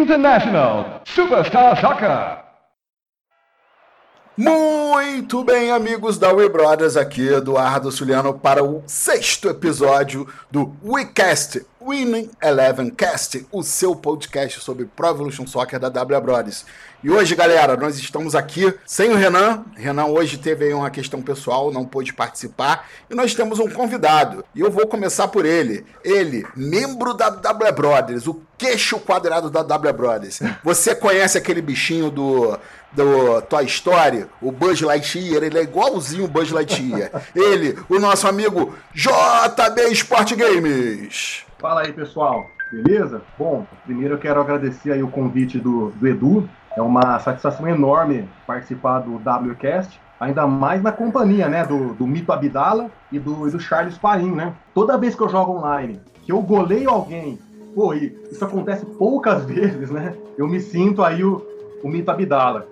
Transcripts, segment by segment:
International Superstar Soccer. Muito bem, amigos da We Brothers, aqui Eduardo Suliano para o sexto episódio do WeCast, Winning Eleven Cast, o seu podcast sobre Pro Evolution Soccer da W Brothers. E hoje, galera, nós estamos aqui sem o Renan. Renan hoje teve uma questão pessoal, não pôde participar. E nós temos um convidado. E eu vou começar por ele. Ele, membro da W Brothers, o queixo quadrado da W Brothers. Você conhece aquele bichinho do, do Toy Story? O Buzz Lightyear, ele é igualzinho o Buzz Lightyear. ele, o nosso amigo JB Sport Games. Fala aí, pessoal. Beleza? Bom, primeiro eu quero agradecer aí o convite do, do Edu, é uma satisfação enorme participar do WCast, ainda mais na companhia, né, do, do Mito Abdala e do, e do Charles Paim, né? Toda vez que eu jogo online, que eu goleio alguém, pô, e isso acontece poucas vezes, né? Eu me sinto aí o, o Mito Abdala.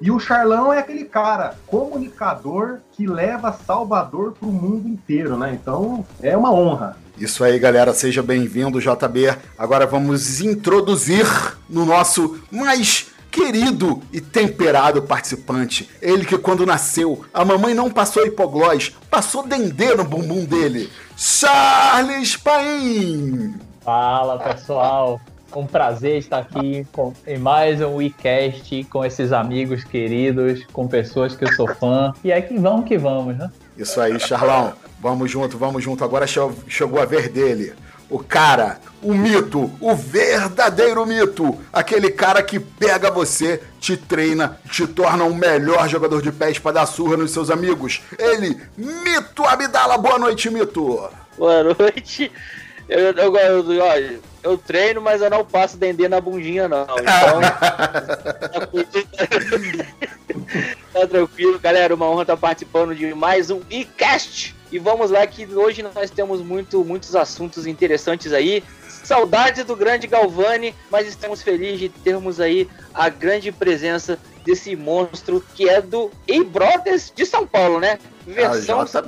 E o Charlão é aquele cara, comunicador que leva Salvador para o mundo inteiro, né? Então é uma honra. Isso aí, galera, seja bem-vindo, JB. Agora vamos introduzir no nosso mais querido e temperado participante. Ele que quando nasceu, a mamãe não passou hipoglós, passou dendê no bumbum dele. Charles Paim! Fala, pessoal. Um prazer estar aqui com, em mais um WeCast com esses amigos queridos, com pessoas que eu sou fã. E aí que vamos que vamos, né? Isso aí, Charlão. Vamos junto, vamos junto. Agora chegou a ver dele o cara, o mito, o verdadeiro mito, aquele cara que pega você, te treina, te torna um melhor jogador de pés para dar surra nos seus amigos. Ele, Mito Abdala. Boa noite, Mito. Boa noite. Eu, eu, eu, eu, eu treino, mas eu não passo dendê na bundinha, não. Então. tá tranquilo, galera. Uma honra estar participando de mais um e-cast e vamos lá que hoje nós temos muito, muitos assuntos interessantes aí. Saudades do grande Galvani, mas estamos felizes de termos aí a grande presença desse monstro que é do E-Brothers de São Paulo, né? Versão ah, São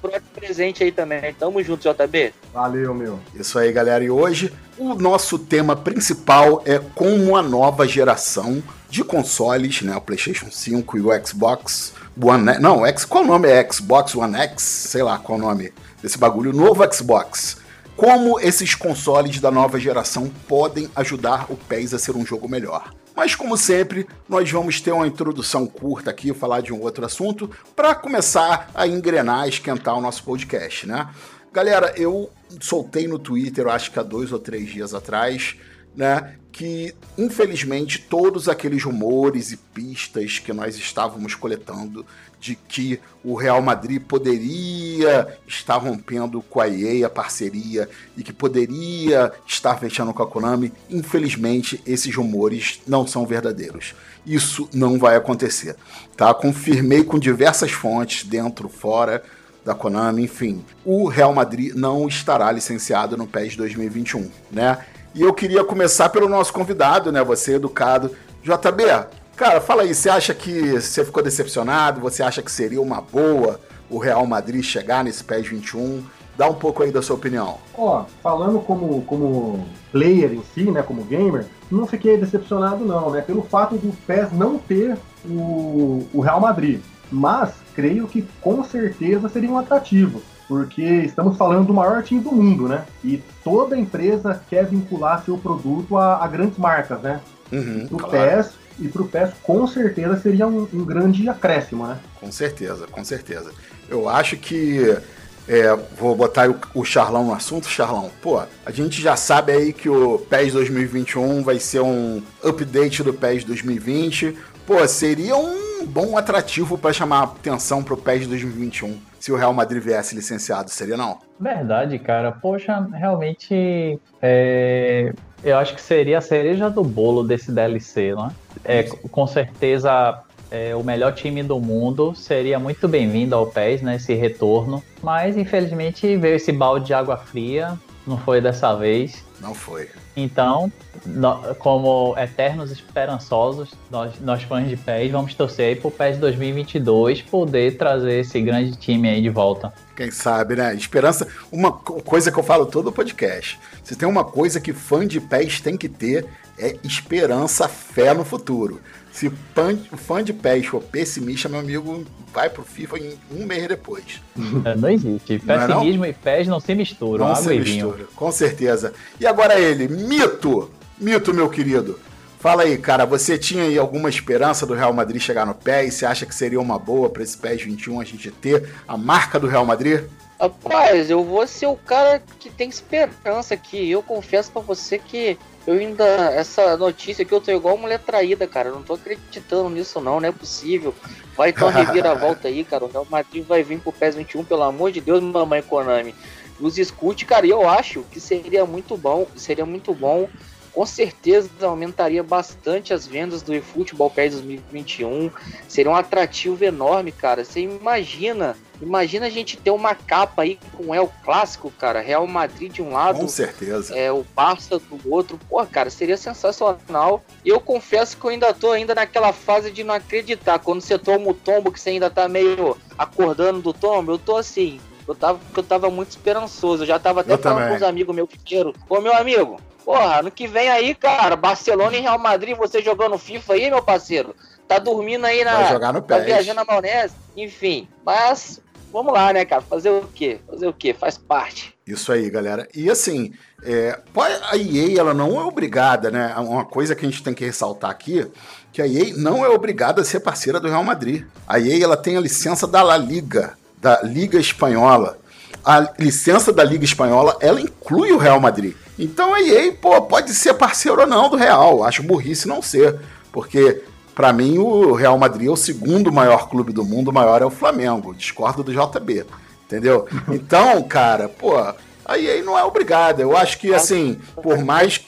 Paulista presente aí também. Tamo junto, JB. Valeu, meu. Isso aí, galera. E hoje o nosso tema principal é como a nova geração de consoles, né, o PlayStation 5 e o Xbox One, não, X, qual o nome é Xbox One X, sei lá qual o nome desse bagulho, novo Xbox. Como esses consoles da nova geração podem ajudar o PES a ser um jogo melhor. Mas como sempre, nós vamos ter uma introdução curta aqui, falar de um outro assunto, para começar a engrenar, esquentar o nosso podcast, né? Galera, eu soltei no Twitter, acho que há dois ou três dias atrás, né? Que infelizmente todos aqueles rumores e pistas que nós estávamos coletando de que o Real Madrid poderia estar rompendo com a EA a parceria e que poderia estar fechando com a Konami, infelizmente esses rumores não são verdadeiros. Isso não vai acontecer, tá? Confirmei com diversas fontes dentro, fora da Konami, enfim. O Real Madrid não estará licenciado no PES 2021, né? E eu queria começar pelo nosso convidado, né? Você educado. JB, cara, fala aí, você acha que você ficou decepcionado? Você acha que seria uma boa o Real Madrid chegar nesse PES 21? Dá um pouco aí da sua opinião. Ó, falando como, como player em si, né, como gamer, não fiquei decepcionado não, né, pelo fato do PES não ter o, o Real Madrid. Mas creio que com certeza seria um atrativo porque estamos falando do maior time do mundo, né? E toda empresa quer vincular seu produto a, a grandes marcas, né? Uhum, o claro. PES e para o PES com certeza seria um, um, grande acréscimo, né? Com certeza, com certeza. Eu acho que é, vou botar o, o, Charlão no assunto, Charlão. Pô, a gente já sabe aí que o PES 2021 vai ser um update do PES 2020. Pô, seria um bom atrativo para chamar atenção para o PES 2021 se o Real Madrid viesse licenciado, seria não? Verdade, cara. Poxa, realmente é, eu acho que seria a cereja do bolo desse DLC, né? É, com certeza é, o melhor time do mundo seria muito bem-vindo ao PES, né? Esse retorno. Mas infelizmente veio esse balde de água fria. Não foi dessa vez. Não foi. Então, no- como eternos esperançosos, nós, nós fãs de PES, vamos torcer aí pro PES 2022 poder trazer esse grande time aí de volta. Quem sabe, né? Esperança. Uma co- coisa que eu falo todo o podcast. Se tem uma coisa que fã de pés tem que ter, é esperança, fé no futuro. Se fã, fã de pés for pessimista, meu amigo, vai pro FIFA em um mês depois. É, Não existe. Não é não? Pessimismo e PES não se misturam. Não água se e vinho. mistura, com certeza. E agora ele, Mito. Mito, meu querido. Fala aí, cara, você tinha aí alguma esperança do Real Madrid chegar no PES? Você acha que seria uma boa para esse PES 21 a gente ter a marca do Real Madrid? Rapaz, eu vou ser o cara que tem esperança aqui. Eu confesso pra você que eu ainda. Essa notícia aqui eu tô igual mulher traída, cara. Eu não tô acreditando nisso, não. Não é possível. Vai ter uma reviravolta aí, cara. O Real Madrid vai vir pro PES 21, pelo amor de Deus, mamãe Konami. Nos escute, cara. E eu acho que seria muito bom. Seria muito bom. Com certeza aumentaria bastante as vendas do eFootball PES 2021. Seria um atrativo enorme, cara. Você imagina, imagina a gente ter uma capa aí com El Clássico, cara. Real Madrid de um lado, Com certeza. é, o Barça do outro. Pô, cara, seria sensacional. E eu confesso que eu ainda tô ainda naquela fase de não acreditar. Quando você toma o tombo, que você ainda tá meio acordando do tombo, eu tô assim. Eu tava, eu tava muito esperançoso. Eu já tava até Eu falando também. com os amigos meus pequenos. Ô, meu amigo, porra, no que vem aí, cara, Barcelona e Real Madrid, você jogando FIFA aí, meu parceiro. Tá dormindo aí na. Vai jogar no Tá PES. viajando na maionese, enfim. Mas vamos lá, né, cara? Fazer o quê? Fazer o quê? Faz parte. Isso aí, galera. E assim, é, a EA ela não é obrigada, né? Uma coisa que a gente tem que ressaltar aqui, que a EA não é obrigada a ser parceira do Real Madrid. A EA ela tem a licença da La Liga, da Liga Espanhola. A licença da Liga Espanhola, ela inclui o Real Madrid. Então a EA, pô, pode ser parceiro ou não do Real. Acho burrice não ser, porque Pra mim, o Real Madrid é o segundo maior clube do mundo, o maior é o Flamengo. Discordo do JB. Entendeu? Então, cara, pô, a EA não é obrigada. Eu acho que, assim, por mais.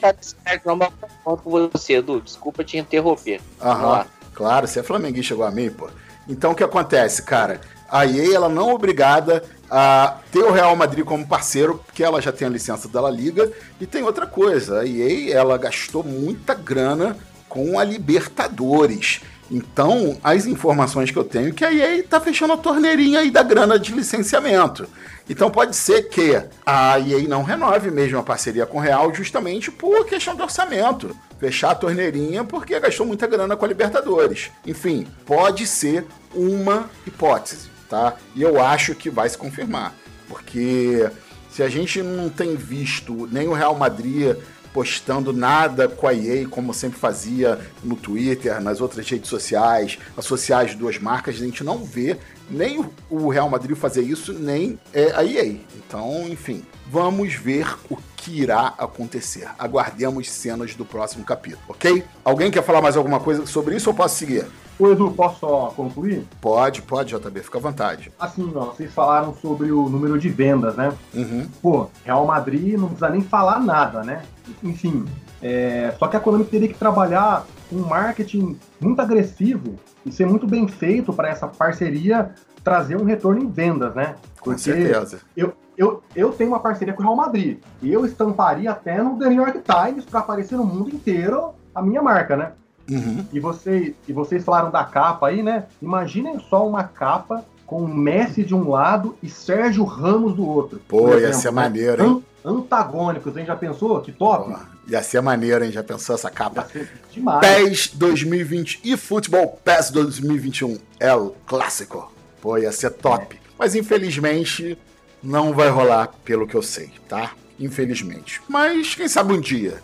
Concordo com você, Edu. Desculpa te interromper. Aham, claro, você é flamenguista igual a mim, pô. Então, o que acontece, cara? A EA, ela não é obrigada a ter o Real Madrid como parceiro, porque ela já tem a licença da La Liga. E tem outra coisa, a EA, ela gastou muita grana com a Libertadores. Então, as informações que eu tenho é que a EA tá fechando a torneirinha aí da grana de licenciamento. Então pode ser que a EA não renove mesmo a parceria com o Real justamente por questão de orçamento. Fechar a torneirinha porque gastou muita grana com a Libertadores. Enfim, pode ser uma hipótese, tá? E eu acho que vai se confirmar. Porque se a gente não tem visto nem o Real Madrid postando nada com a EA, como sempre fazia no Twitter, nas outras redes sociais, associar as duas marcas, a gente não vê nem o- Real Madrid fazer isso, nem é, a EA. Então, enfim, vamos ver o que irá acontecer. Aguardemos cenas do próximo capítulo, ok? Alguém quer falar mais alguma coisa sobre isso ou posso seguir? Ô Edu, posso só concluir? Pode, pode, JB, fica à vontade. Assim, ó, vocês falaram sobre o número de vendas, né? Uhum. Pô, Real Madrid não precisa nem falar nada, né? Enfim, é, só que a Konami teria que trabalhar um marketing muito agressivo e ser muito bem feito para essa parceria trazer um retorno em vendas, né? Com certeza. Eu, eu, eu tenho uma parceria com o Real Madrid e eu estamparia até no The New York Times para aparecer no mundo inteiro a minha marca, né? Uhum. E, você, e vocês falaram da capa aí, né? Imaginem só uma capa com Messi de um lado e Sérgio Ramos do outro. Pô, ia ser né? maneiro, hein? An- Antagônicos, hein? Já pensou? Que top? Pô, ia ser maneiro, hein? Já pensou essa capa? demais. PES 2020 e Futebol PES 2021 é o clássico. Pô, ia ser top. Mas infelizmente não vai rolar, pelo que eu sei, tá? Infelizmente. Mas quem sabe um dia.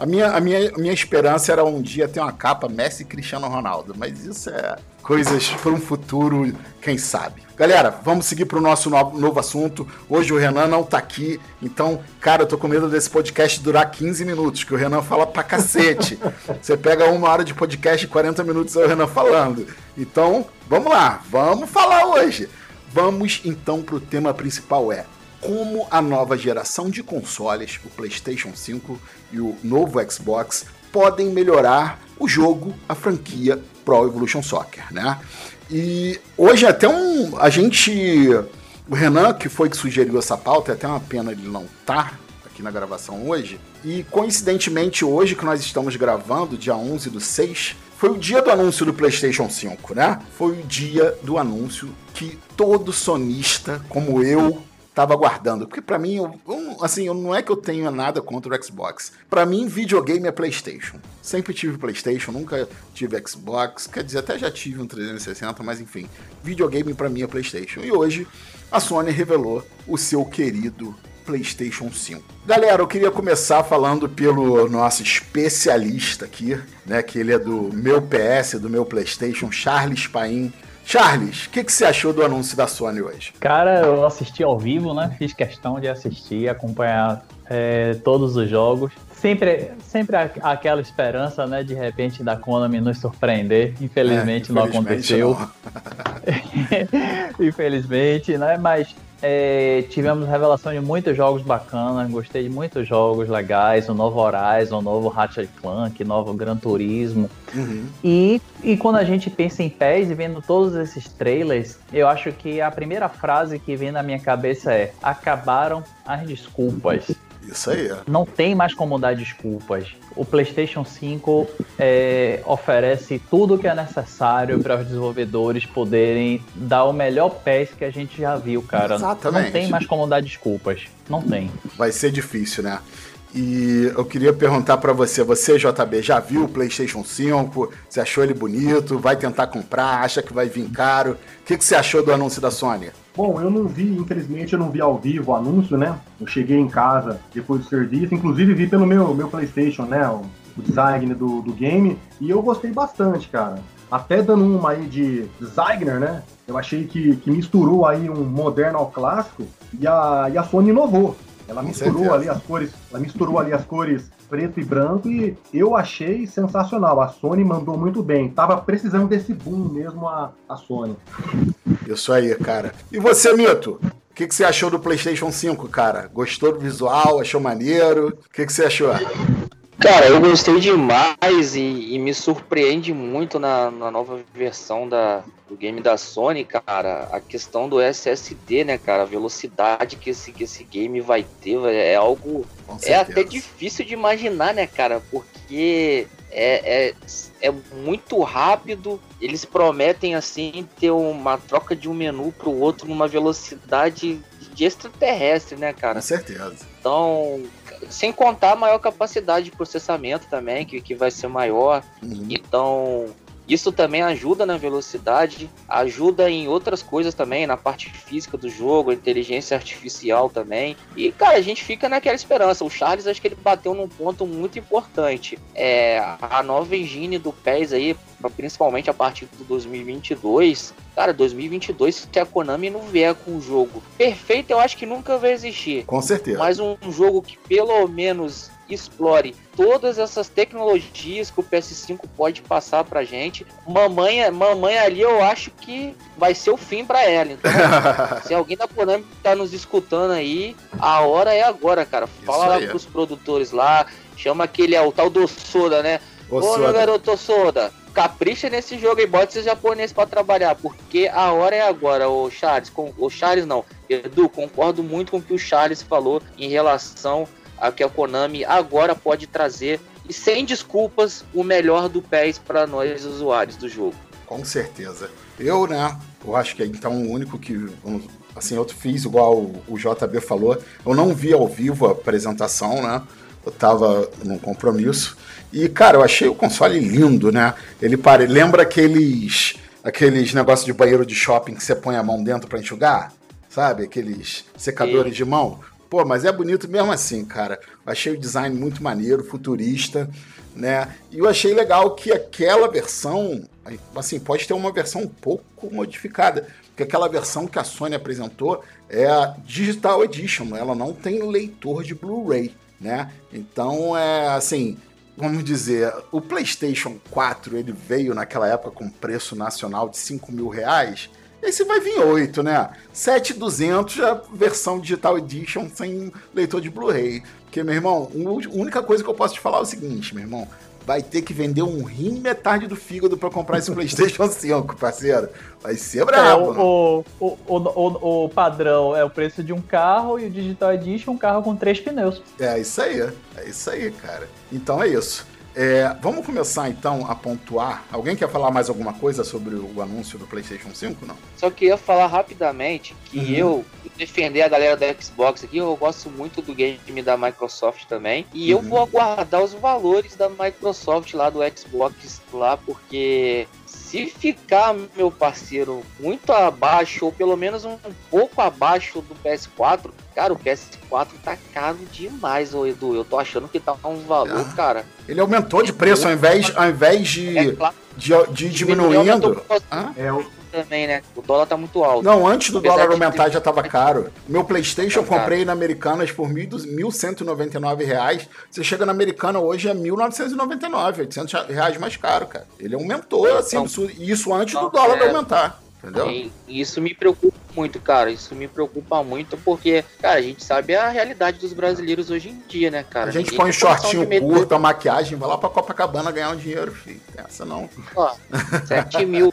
A minha, a minha, a minha esperança era um dia ter uma capa Messi e Cristiano Ronaldo. Mas isso é coisas para um futuro, quem sabe. Galera, vamos seguir para o nosso novo, novo assunto. Hoje o Renan não tá aqui, então, cara, eu tô com medo desse podcast durar 15 minutos, que o Renan fala pra cacete. Você pega uma hora de podcast e 40 minutos é o Renan falando. Então, vamos lá, vamos falar hoje. Vamos então pro tema principal é como a nova geração de consoles, o PlayStation 5 e o novo Xbox, podem melhorar o jogo, a franquia Pro Evolution Soccer, né? E hoje até um a gente o Renan que foi que sugeriu essa pauta, é até uma pena ele não estar aqui aqui na gravação hoje. E coincidentemente, hoje que nós estamos gravando, dia 11 do 6, foi o dia do anúncio do PlayStation 5, né? Foi o dia do anúncio que todo sonista, como eu, tava aguardando. Porque para mim, eu, assim, eu, não é que eu tenha nada contra o Xbox. Para mim, videogame é PlayStation. Sempre tive PlayStation, nunca tive Xbox. Quer dizer, até já tive um 360, mas enfim, videogame para mim é PlayStation. E hoje a Sony revelou o seu querido PlayStation 5. Galera, eu queria começar falando pelo nosso especialista aqui, né, que ele é do meu PS, do meu PlayStation, Charles Paim. Charles, o que, que você achou do anúncio da Sony hoje? Cara, eu assisti ao vivo, né? Fiz questão de assistir, acompanhar é, todos os jogos. Sempre, sempre aquela esperança, né? De repente da Konami nos surpreender. Infelizmente, é, infelizmente não aconteceu. Não. infelizmente, né? Mas é, tivemos revelação de muitos jogos bacanas, gostei de muitos jogos legais, o novo Horizon, o novo Ratchet Clank, o novo Gran Turismo. Uhum. E, e quando a gente pensa em pés e vendo todos esses trailers, eu acho que a primeira frase que vem na minha cabeça é: acabaram as desculpas. Isso aí. Não tem mais como dar desculpas. O PlayStation 5 é, oferece tudo o que é necessário para os desenvolvedores poderem dar o melhor PES que a gente já viu, cara. Exatamente. Não tem mais como dar desculpas. Não tem. Vai ser difícil, né? E eu queria perguntar para você, você JB, já viu o PlayStation 5? Você achou ele bonito? Vai tentar comprar? Acha que vai vir caro? O que, que você achou do anúncio da Sony? Bom, eu não vi, infelizmente, eu não vi ao vivo o anúncio, né? Eu cheguei em casa depois do serviço, inclusive vi pelo meu, meu PlayStation, né? O, o design do, do game, e eu gostei bastante, cara. Até dando uma aí de designer, né? Eu achei que, que misturou aí um moderno ao clássico e a, e a Sony inovou. Ela misturou ali as cores, ela misturou ali as cores preto e branco e eu achei sensacional. A Sony mandou muito bem. Tava precisando desse boom mesmo a, a Sony. Isso aí, cara. E você, Mito? O que, que você achou do PlayStation 5, cara? Gostou do visual? Achou maneiro? O que, que você achou? Cara, eu gostei demais e, e me surpreende muito na, na, nova versão da, do game da Sony, cara. A questão do SSD, né, cara? A velocidade que esse, que esse game vai ter é algo. É até difícil de imaginar, né, cara? Porque é, é, é muito rápido. Eles prometem, assim, ter uma troca de um menu pro outro numa velocidade de extraterrestre, né, cara? Com certeza. Então, sem contar a maior capacidade de processamento também, que, que vai ser maior. Uhum. Então, isso também ajuda na velocidade, ajuda em outras coisas também, na parte física do jogo, inteligência artificial também. E, cara, a gente fica naquela esperança. O Charles, acho que ele bateu num ponto muito importante. É, a nova engine do PES aí, principalmente a partir do 2022, cara, 2022, se a Konami não vier com um jogo perfeito, eu acho que nunca vai existir. Com certeza. Mas um jogo que pelo menos explore todas essas tecnologias que o PS5 pode passar pra gente. Mamãe, mamãe ali eu acho que vai ser o fim para ela. Então, se alguém da Konami tá nos escutando aí, a hora é agora, cara. Fala lá pros produtores lá, chama aquele, é, o tal do Soda, né? Ô, Ô meu garoto Soda, capricha nesse jogo e bota esses japoneses para trabalhar, porque a hora é agora, o Charles, com, o Charles não, Edu, concordo muito com o que o Charles falou em relação a que a Konami agora pode trazer e sem desculpas o melhor do PES para nós usuários do jogo. Com certeza. Eu, né, eu acho que é então o único que assim, eu fiz igual o JB falou, eu não vi ao vivo a apresentação, né? Eu tava num compromisso. E, cara, eu achei o console lindo, né? Ele pare... lembra aqueles aqueles negócios de banheiro de shopping que você põe a mão dentro para enxugar? Sabe? Aqueles secadores de mão. Pô, mas é bonito mesmo assim, cara. Achei o design muito maneiro, futurista, né? E eu achei legal que aquela versão, assim, pode ter uma versão um pouco modificada, porque aquela versão que a Sony apresentou é a Digital Edition, ela não tem leitor de Blu-ray, né? Então, é assim, vamos dizer, o PlayStation 4 ele veio naquela época com preço nacional de 5 mil reais. Esse vai vir 8, né? 7,200 já versão Digital Edition sem leitor de Blu-ray. Porque, meu irmão, a única coisa que eu posso te falar é o seguinte, meu irmão. vai ter que vender um rim e metade do fígado para comprar esse PlayStation 5, parceiro. Vai ser brabo. É, o, o, o, o, o padrão é o preço de um carro e o Digital Edition um carro com três pneus. É isso aí, é isso aí, cara. Então é isso. É, vamos começar então a pontuar. Alguém quer falar mais alguma coisa sobre o anúncio do PlayStation 5? Não? Só queria falar rapidamente que uhum. eu defender a galera da Xbox aqui, eu gosto muito do game da Microsoft também. E uhum. eu vou aguardar os valores da Microsoft lá do Xbox lá, porque se ficar, meu parceiro, muito abaixo, ou pelo menos um, pouco abaixo do PS4, cara, o PS4 tá caro demais, ô Edu. Eu tô achando que tá um valor, ah, cara. Ele aumentou de preço ao invés, ao invés de, é, claro, de, de diminuindo. É, o, também, né? O dólar tá muito alto. Não, antes do Apesar dólar aumentar já tava caro. Meu PlayStation eu comprei na Americanas por 1.199 reais. Você chega na Americana hoje é 1.999, 800 reais mais caro, cara. Ele aumentou, assim, então, isso, antes do dólar é... aumentar. Entendeu? E isso me preocupa muito, cara. Isso me preocupa muito porque, cara, a gente sabe a realidade dos brasileiros hoje em dia, né, cara? A gente põe um shortinho curto, a maquiagem, vai lá pra Copacabana ganhar um dinheiro, filho. Essa não. Ó, 7 mil.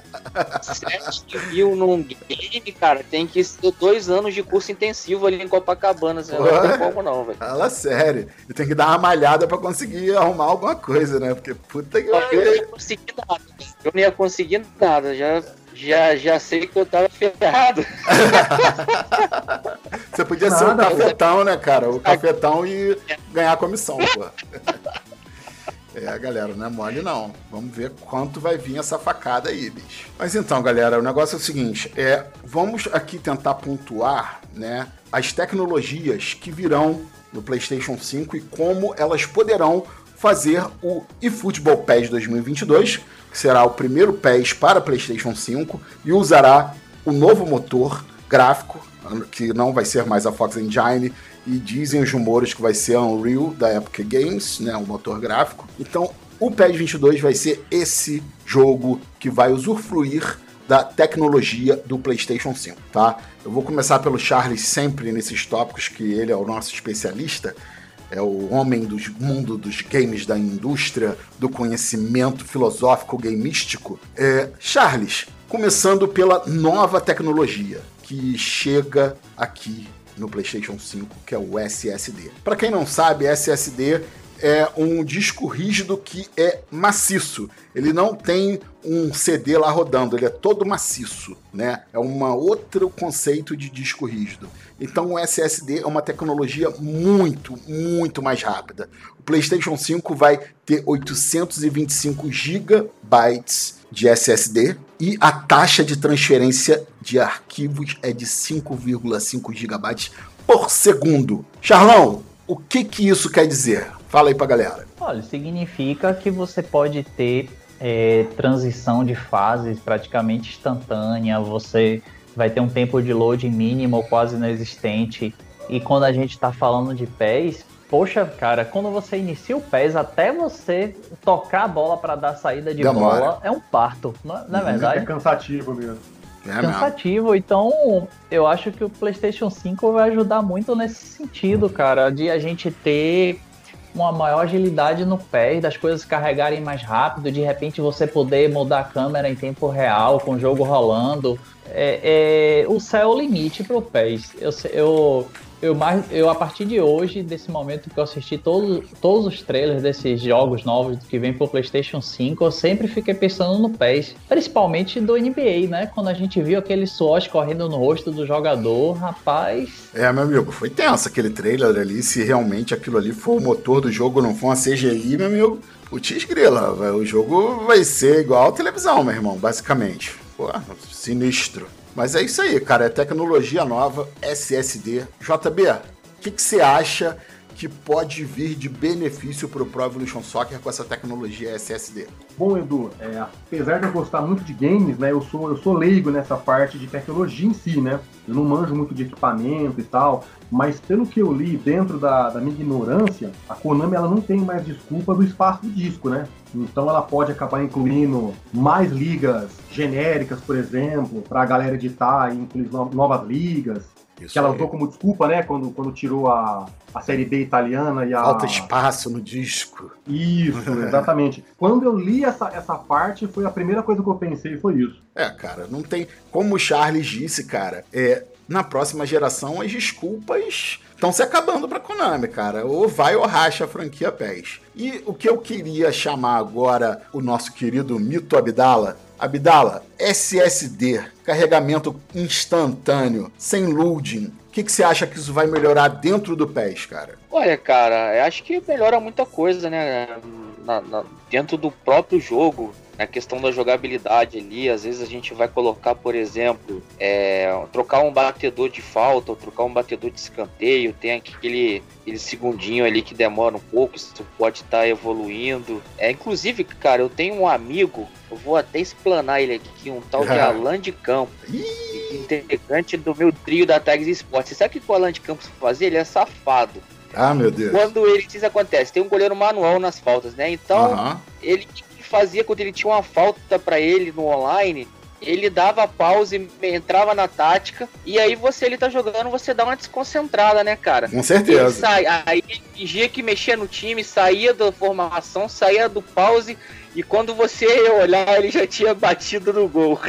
7 mil num game, cara, tem que ser dois anos de curso intensivo ali em Copacabana. Você não tem como não, velho. Fala sério. E tem que dar uma malhada pra conseguir arrumar alguma coisa, né? Porque puta que. Eu não ia conseguir nada. Eu não ia conseguir nada. Já já, já sei que eu tava ferrado. Você podia Nada, ser um cafetão, né, cara? O cafetão e ganhar a comissão, pô. É, galera, não é mole não. Vamos ver quanto vai vir essa facada aí, bicho. Mas então, galera, o negócio é o seguinte: é, vamos aqui tentar pontuar, né, as tecnologias que virão no PlayStation 5 e como elas poderão fazer o eFootball PES 2022 que será o primeiro PES para PlayStation 5 e usará o novo motor gráfico, que não vai ser mais a Fox Engine, e dizem os rumores que vai ser a Unreal da Epic Games, né, o motor gráfico. Então, o PES 22 vai ser esse jogo que vai usufruir da tecnologia do PlayStation 5, tá? Eu vou começar pelo Charles sempre nesses tópicos, que ele é o nosso especialista é o homem do mundo dos games, da indústria, do conhecimento filosófico gameístico. É, Charles, começando pela nova tecnologia que chega aqui no PlayStation 5, que é o SSD. Para quem não sabe, SSD é um disco rígido que é maciço. Ele não tem um CD lá rodando, ele é todo maciço, né? É um outro conceito de disco rígido. Então o SSD é uma tecnologia muito, muito mais rápida. O PlayStation 5 vai ter 825 GB de SSD e a taxa de transferência de arquivos é de 5,5 GB por segundo. Charlão, o que que isso quer dizer? Fala aí pra galera. Olha, significa que você pode ter é, transição de fases praticamente instantânea, você vai ter um tempo de load mínimo ou quase inexistente. E quando a gente está falando de pés, poxa, cara, quando você inicia o pés até você tocar a bola para dar saída de Demora. bola, é um parto, não, é, é verdade? É cansativo mesmo. É cansativo, então eu acho que o PlayStation 5 vai ajudar muito nesse sentido, cara, de a gente ter uma maior agilidade no pé, das coisas carregarem mais rápido, de repente você poder mudar a câmera em tempo real, com o jogo rolando. É, é o céu é o limite para o PES. Eu, eu eu, mais, eu, a partir de hoje, desse momento que eu assisti todo, todos os trailers desses jogos novos que vem pro PlayStation 5, eu sempre fiquei pensando no PES, principalmente do NBA, né? Quando a gente viu aquele suor correndo no rosto do jogador, rapaz. É, meu amigo, foi tenso aquele trailer ali. Se realmente aquilo ali for o motor do jogo, não for uma CGI, meu amigo, putz grila, o jogo vai ser igual a televisão, meu irmão, basicamente. Pô, sinistro. Mas é isso aí, cara. É tecnologia nova, SSD. JB, o que, você acha que pode vir de benefício para o Pro Evolution Soccer com essa tecnologia SSD? Bom, Edu, é, apesar de eu gostar muito de games, né, eu sou, eu sou leigo nessa parte de tecnologia em si, né? Eu não manjo muito de equipamento e tal, mas pelo que eu li dentro da, da minha ignorância, a Konami ela não tem mais desculpa do espaço do disco, né? Então ela pode acabar incluindo mais ligas genéricas, por exemplo, para a galera editar e incluir novas ligas. Isso que ela usou como desculpa, né? Quando, quando tirou a, a série B italiana e a. Falta espaço no disco. Isso, exatamente. quando eu li essa, essa parte, foi a primeira coisa que eu pensei, foi isso. É, cara, não tem. Como o Charles disse, cara, é, na próxima geração as desculpas estão se acabando para Konami, cara. Ou vai ou racha a franquia PES. E o que eu queria chamar agora o nosso querido Mito Abdala. Abdala, SSD, carregamento instantâneo, sem loading. O que, que você acha que isso vai melhorar dentro do PES, cara? Olha, cara, eu acho que melhora muita coisa, né? Na, na, dentro do próprio jogo a questão da jogabilidade ali, às vezes a gente vai colocar, por exemplo, é, trocar um batedor de falta, ou trocar um batedor de escanteio, tem aquele, aquele segundinho ali que demora um pouco, isso pode estar tá evoluindo. É, inclusive, cara, eu tenho um amigo, eu vou até explanar ele aqui, um tal de Alan de Campos, integrante do meu trio da Tags Esportes. Você sabe o que o Alan de Campos fazia? Ele é safado. Ah, meu Deus. Quando ele diz acontece, tem um goleiro manual nas faltas, né? Então, uhum. ele fazia quando ele tinha uma falta para ele no online, ele dava pause, entrava na tática, e aí você ele tá jogando, você dá uma desconcentrada, né, cara? Com certeza. Ele sai, aí fingia que mexia no time, saía da formação, saía do pause, e quando você ia olhar, ele já tinha batido no gol.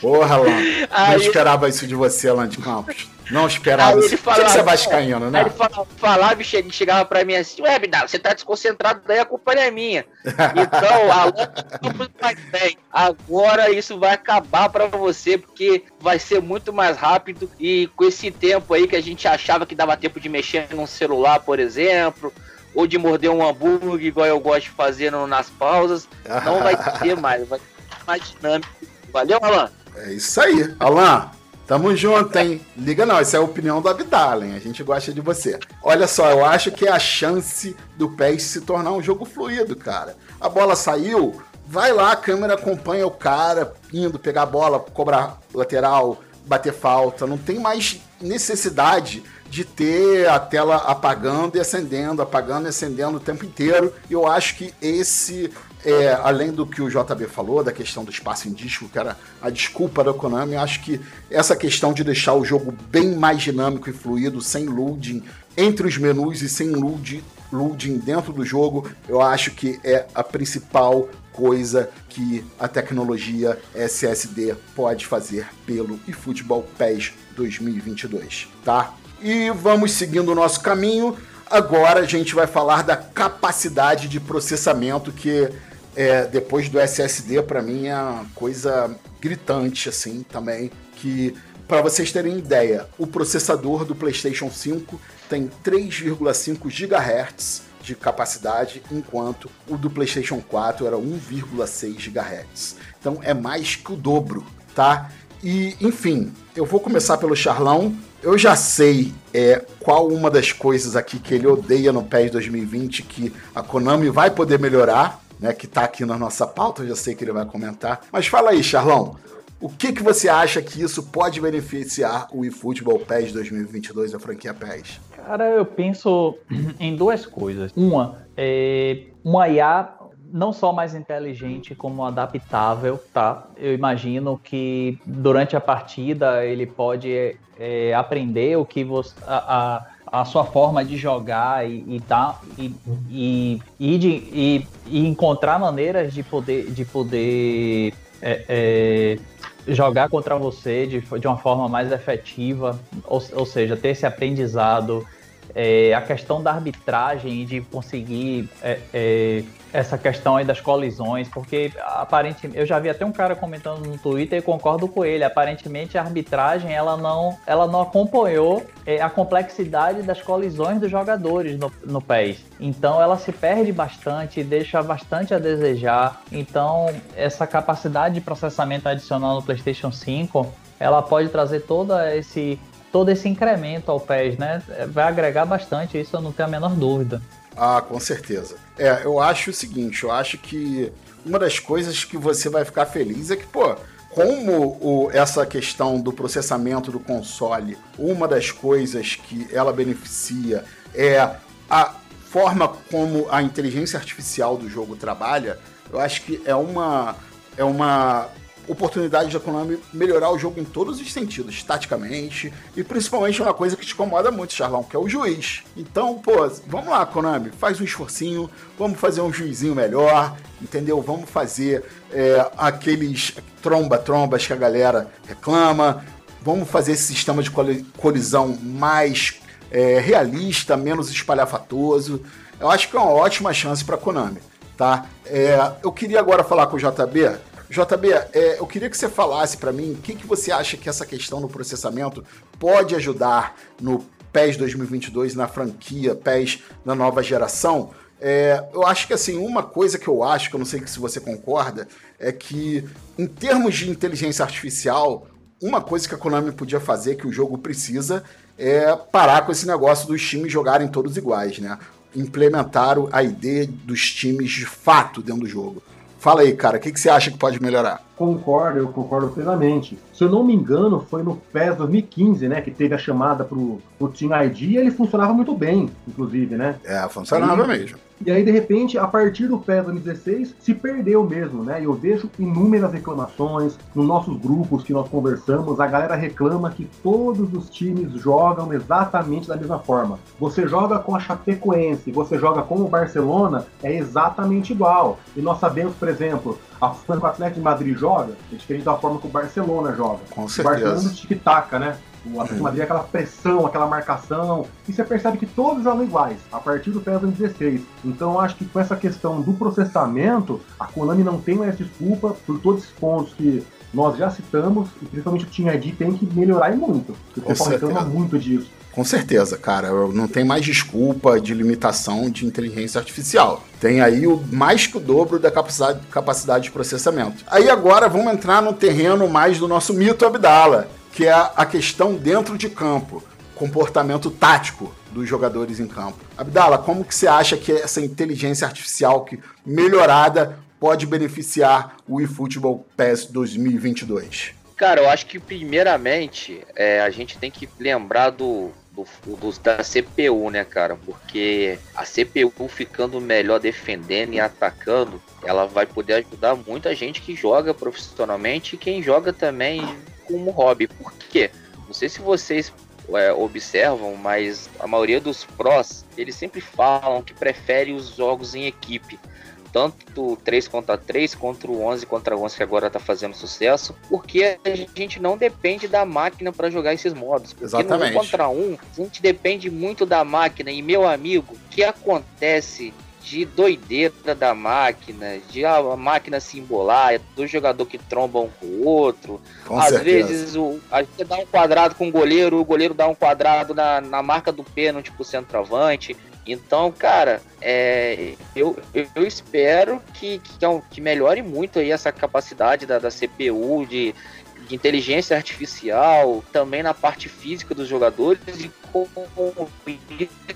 Porra, Alan. Não esperava isso de você, Alan de Campos. Não esperava. Aí ele falava, Tinha que ser vascaíno, né? Aí ele falava, falava e chegava pra mim assim, ué, Bidal, você tá desconcentrado, daí a culpa não é minha. Então, Alan, mais bem. Agora isso vai acabar pra você, porque vai ser muito mais rápido e com esse tempo aí que a gente achava que dava tempo de mexer num celular, por exemplo, ou de morder um hambúrguer, igual eu gosto de fazer no, nas pausas, não vai ter mais, vai ser mais dinâmico. Valeu, Alan? É isso aí. Alan, Tamo junto, hein? Liga não, essa é a opinião do Abdalen. A gente gosta de você. Olha só, eu acho que é a chance do PES se tornar um jogo fluido, cara. A bola saiu, vai lá, a câmera acompanha o cara indo pegar a bola, cobrar lateral, bater falta. Não tem mais necessidade de ter a tela apagando e acendendo, apagando e acendendo o tempo inteiro. E eu acho que esse é, além do que o JB falou, da questão do espaço em disco, que era a desculpa da Konami, acho que essa questão de deixar o jogo bem mais dinâmico e fluido, sem loading entre os menus e sem loading, loading dentro do jogo, eu acho que é a principal coisa que a tecnologia SSD pode fazer pelo eFootball PES 2022, tá? E vamos seguindo o nosso caminho. Agora a gente vai falar da capacidade de processamento que é, depois do SSD, para mim, é uma coisa gritante, assim, também. Que, para vocês terem ideia, o processador do PlayStation 5 tem 3,5 GHz de capacidade, enquanto o do PlayStation 4 era 1,6 GHz. Então é mais que o dobro, tá? E, enfim, eu vou começar pelo Charlão. Eu já sei é, qual uma das coisas aqui que ele odeia no PES 2020 que a Konami vai poder melhorar né, que está aqui na nossa pauta, eu já sei que ele vai comentar. Mas fala aí, Charlão, o que, que você acha que isso pode beneficiar o eFootball PES 2022, a franquia PES? Cara, eu penso em duas coisas. Uma, é uma IA não só mais inteligente, como adaptável, tá? Eu imagino que durante a partida ele pode é, aprender o que você... A, a, a sua forma de jogar e, e, tá, e, e, e, de, e, e encontrar maneiras de poder, de poder é, é, jogar contra você de, de uma forma mais efetiva, ou, ou seja, ter esse aprendizado é, a questão da arbitragem e de conseguir é, é, essa questão aí das colisões, porque aparentemente eu já vi até um cara comentando no Twitter e concordo com ele. Aparentemente a arbitragem ela não, ela não acompanhou é, a complexidade das colisões dos jogadores no, no PES. Então ela se perde bastante, deixa bastante a desejar. Então essa capacidade de processamento adicional no PlayStation 5 ela pode trazer todo esse todo esse incremento ao PES, né? Vai agregar bastante, isso eu não tenho a menor dúvida. Ah, com certeza. É, eu acho o seguinte, eu acho que uma das coisas que você vai ficar feliz é que, pô, como o, essa questão do processamento do console, uma das coisas que ela beneficia é a forma como a inteligência artificial do jogo trabalha, eu acho que é uma, é uma oportunidade da Konami melhorar o jogo em todos os sentidos, taticamente, e principalmente uma coisa que te incomoda muito, Charlão, que é o juiz. Então, pô, vamos lá, Konami, faz um esforcinho, vamos fazer um juizinho melhor, entendeu? Vamos fazer é, aqueles tromba-trombas que a galera reclama, vamos fazer esse sistema de colisão mais é, realista, menos espalhafatoso. Eu acho que é uma ótima chance para Konami, tá? É, eu queria agora falar com o JB. JB, é, eu queria que você falasse para mim o que, que você acha que essa questão do processamento pode ajudar no PES 2022, na franquia PES da nova geração. É, eu acho que assim, uma coisa que eu acho, que eu não sei se você concorda, é que em termos de inteligência artificial, uma coisa que a Konami podia fazer, que o jogo precisa, é parar com esse negócio dos times jogarem todos iguais, né? Implementar a ideia dos times de fato dentro do jogo. Fala aí, cara, o que, que você acha que pode melhorar? Concordo, eu concordo plenamente. Se eu não me engano, foi no PES 2015, né, que teve a chamada pro, pro Team ID e ele funcionava muito bem, inclusive, né? É, funcionava aí, mesmo. E aí, de repente, a partir do PES 2016, se perdeu mesmo, né? E eu vejo inúmeras reclamações nos nossos grupos que nós conversamos. A galera reclama que todos os times jogam exatamente da mesma forma. Você joga com a Chapecoense, você joga com o Barcelona, é exatamente igual. E nós sabemos, por exemplo, a forma que o Atlético de Madrid joga é diferente da forma que o Barcelona joga. Com certeza. O Barcelona tic-tac, né? O Atlético de Madrid é aquela pressão, aquela marcação, e você percebe que todos jogam iguais, a partir do PES 16. Então eu acho que com essa questão do processamento, a Konami não tem mais desculpa por todos os pontos que nós já citamos, e principalmente o Team ID tem que melhorar e muito. Porque o pessoal reclama muito disso. Com certeza, cara. Não tem mais desculpa de limitação de inteligência artificial. Tem aí o mais que o dobro da capacidade, capacidade de processamento. Aí agora vamos entrar no terreno mais do nosso mito Abdala, que é a questão dentro de campo, comportamento tático dos jogadores em campo. Abdala, como que você acha que essa inteligência artificial que melhorada pode beneficiar o eFootball PES 2022? Cara, eu acho que primeiramente é, a gente tem que lembrar do, do, do, da CPU, né, cara? Porque a CPU ficando melhor defendendo e atacando, ela vai poder ajudar muita gente que joga profissionalmente e quem joga também como hobby. Por quê? Não sei se vocês é, observam, mas a maioria dos prós, eles sempre falam que prefere os jogos em equipe tanto 3 contra 3 contra o 11 contra 11 que agora tá fazendo sucesso, porque a gente não depende da máquina para jogar esses modos. Porque Exatamente. no 1 contra 1, a gente depende muito da máquina e meu amigo, o que acontece de doideira da máquina, de a máquina se embolar, do jogador que tromba um com o outro. Com Às certeza. vezes o, a gente dá um quadrado com o goleiro, o goleiro dá um quadrado na, na marca do pênalti pro centroavante. Então, cara, é, eu, eu espero que, que, é que melhore muito aí essa capacidade da, da CPU de, de inteligência artificial, também na parte física dos jogadores, e com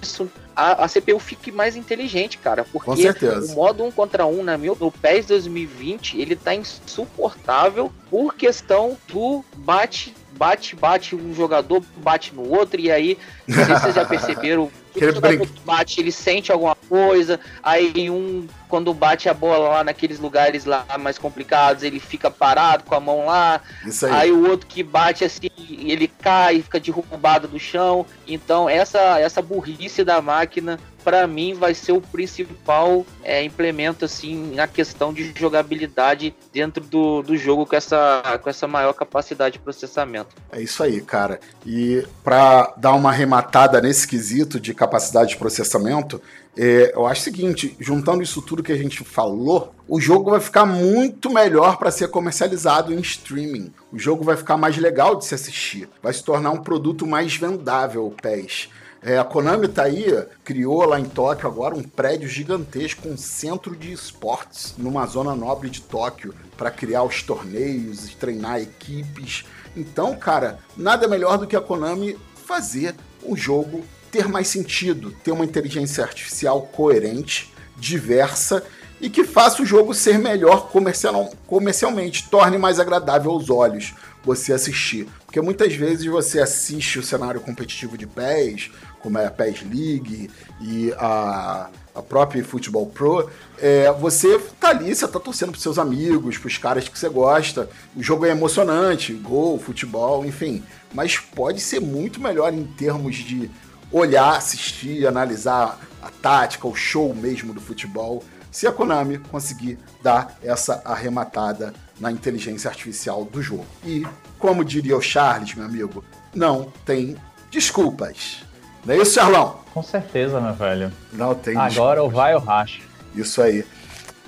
isso a, a CPU fique mais inteligente, cara. Porque o modo 1 contra 1 na meu, no PES 2020, ele tá insuportável por questão do bate bate, bate um jogador, bate no outro, e aí, não sei se vocês já perceberam, Aquele o jogador brinque. que bate, ele sente alguma coisa, aí um, quando bate a bola lá naqueles lugares lá mais complicados, ele fica parado com a mão lá, Isso aí. aí o outro que bate assim, ele cai, fica derrubado do chão, então essa, essa burrice da máquina, para mim, vai ser o principal é, implemento assim na questão de jogabilidade dentro do, do jogo com essa, com essa maior capacidade de processamento. É isso aí, cara. E para dar uma arrematada nesse quesito de capacidade de processamento, é, eu acho o seguinte: juntando isso tudo que a gente falou, o jogo vai ficar muito melhor para ser comercializado em streaming. O jogo vai ficar mais legal de se assistir. Vai se tornar um produto mais vendável, PES. É, a Konami tá aí, criou lá em Tóquio agora um prédio gigantesco, um centro de esportes numa zona nobre de Tóquio para criar os torneios e treinar equipes. Então, cara, nada melhor do que a Konami fazer o jogo ter mais sentido, ter uma inteligência artificial coerente, diversa e que faça o jogo ser melhor comercial, comercialmente, torne mais agradável aos olhos você assistir. Porque muitas vezes você assiste o cenário competitivo de PES como é a PES League e a, a própria Futebol Pro, é, você tá ali, você tá torcendo pros seus amigos, pros caras que você gosta. O jogo é emocionante, gol, futebol, enfim. Mas pode ser muito melhor em termos de olhar, assistir, analisar a tática, o show mesmo do futebol, se a Konami conseguir dar essa arrematada na inteligência artificial do jogo. E, como diria o Charles, meu amigo, não tem desculpas. Não é isso, Charlão? Com certeza, meu velho. Não tem Agora o vai o racha. Isso aí.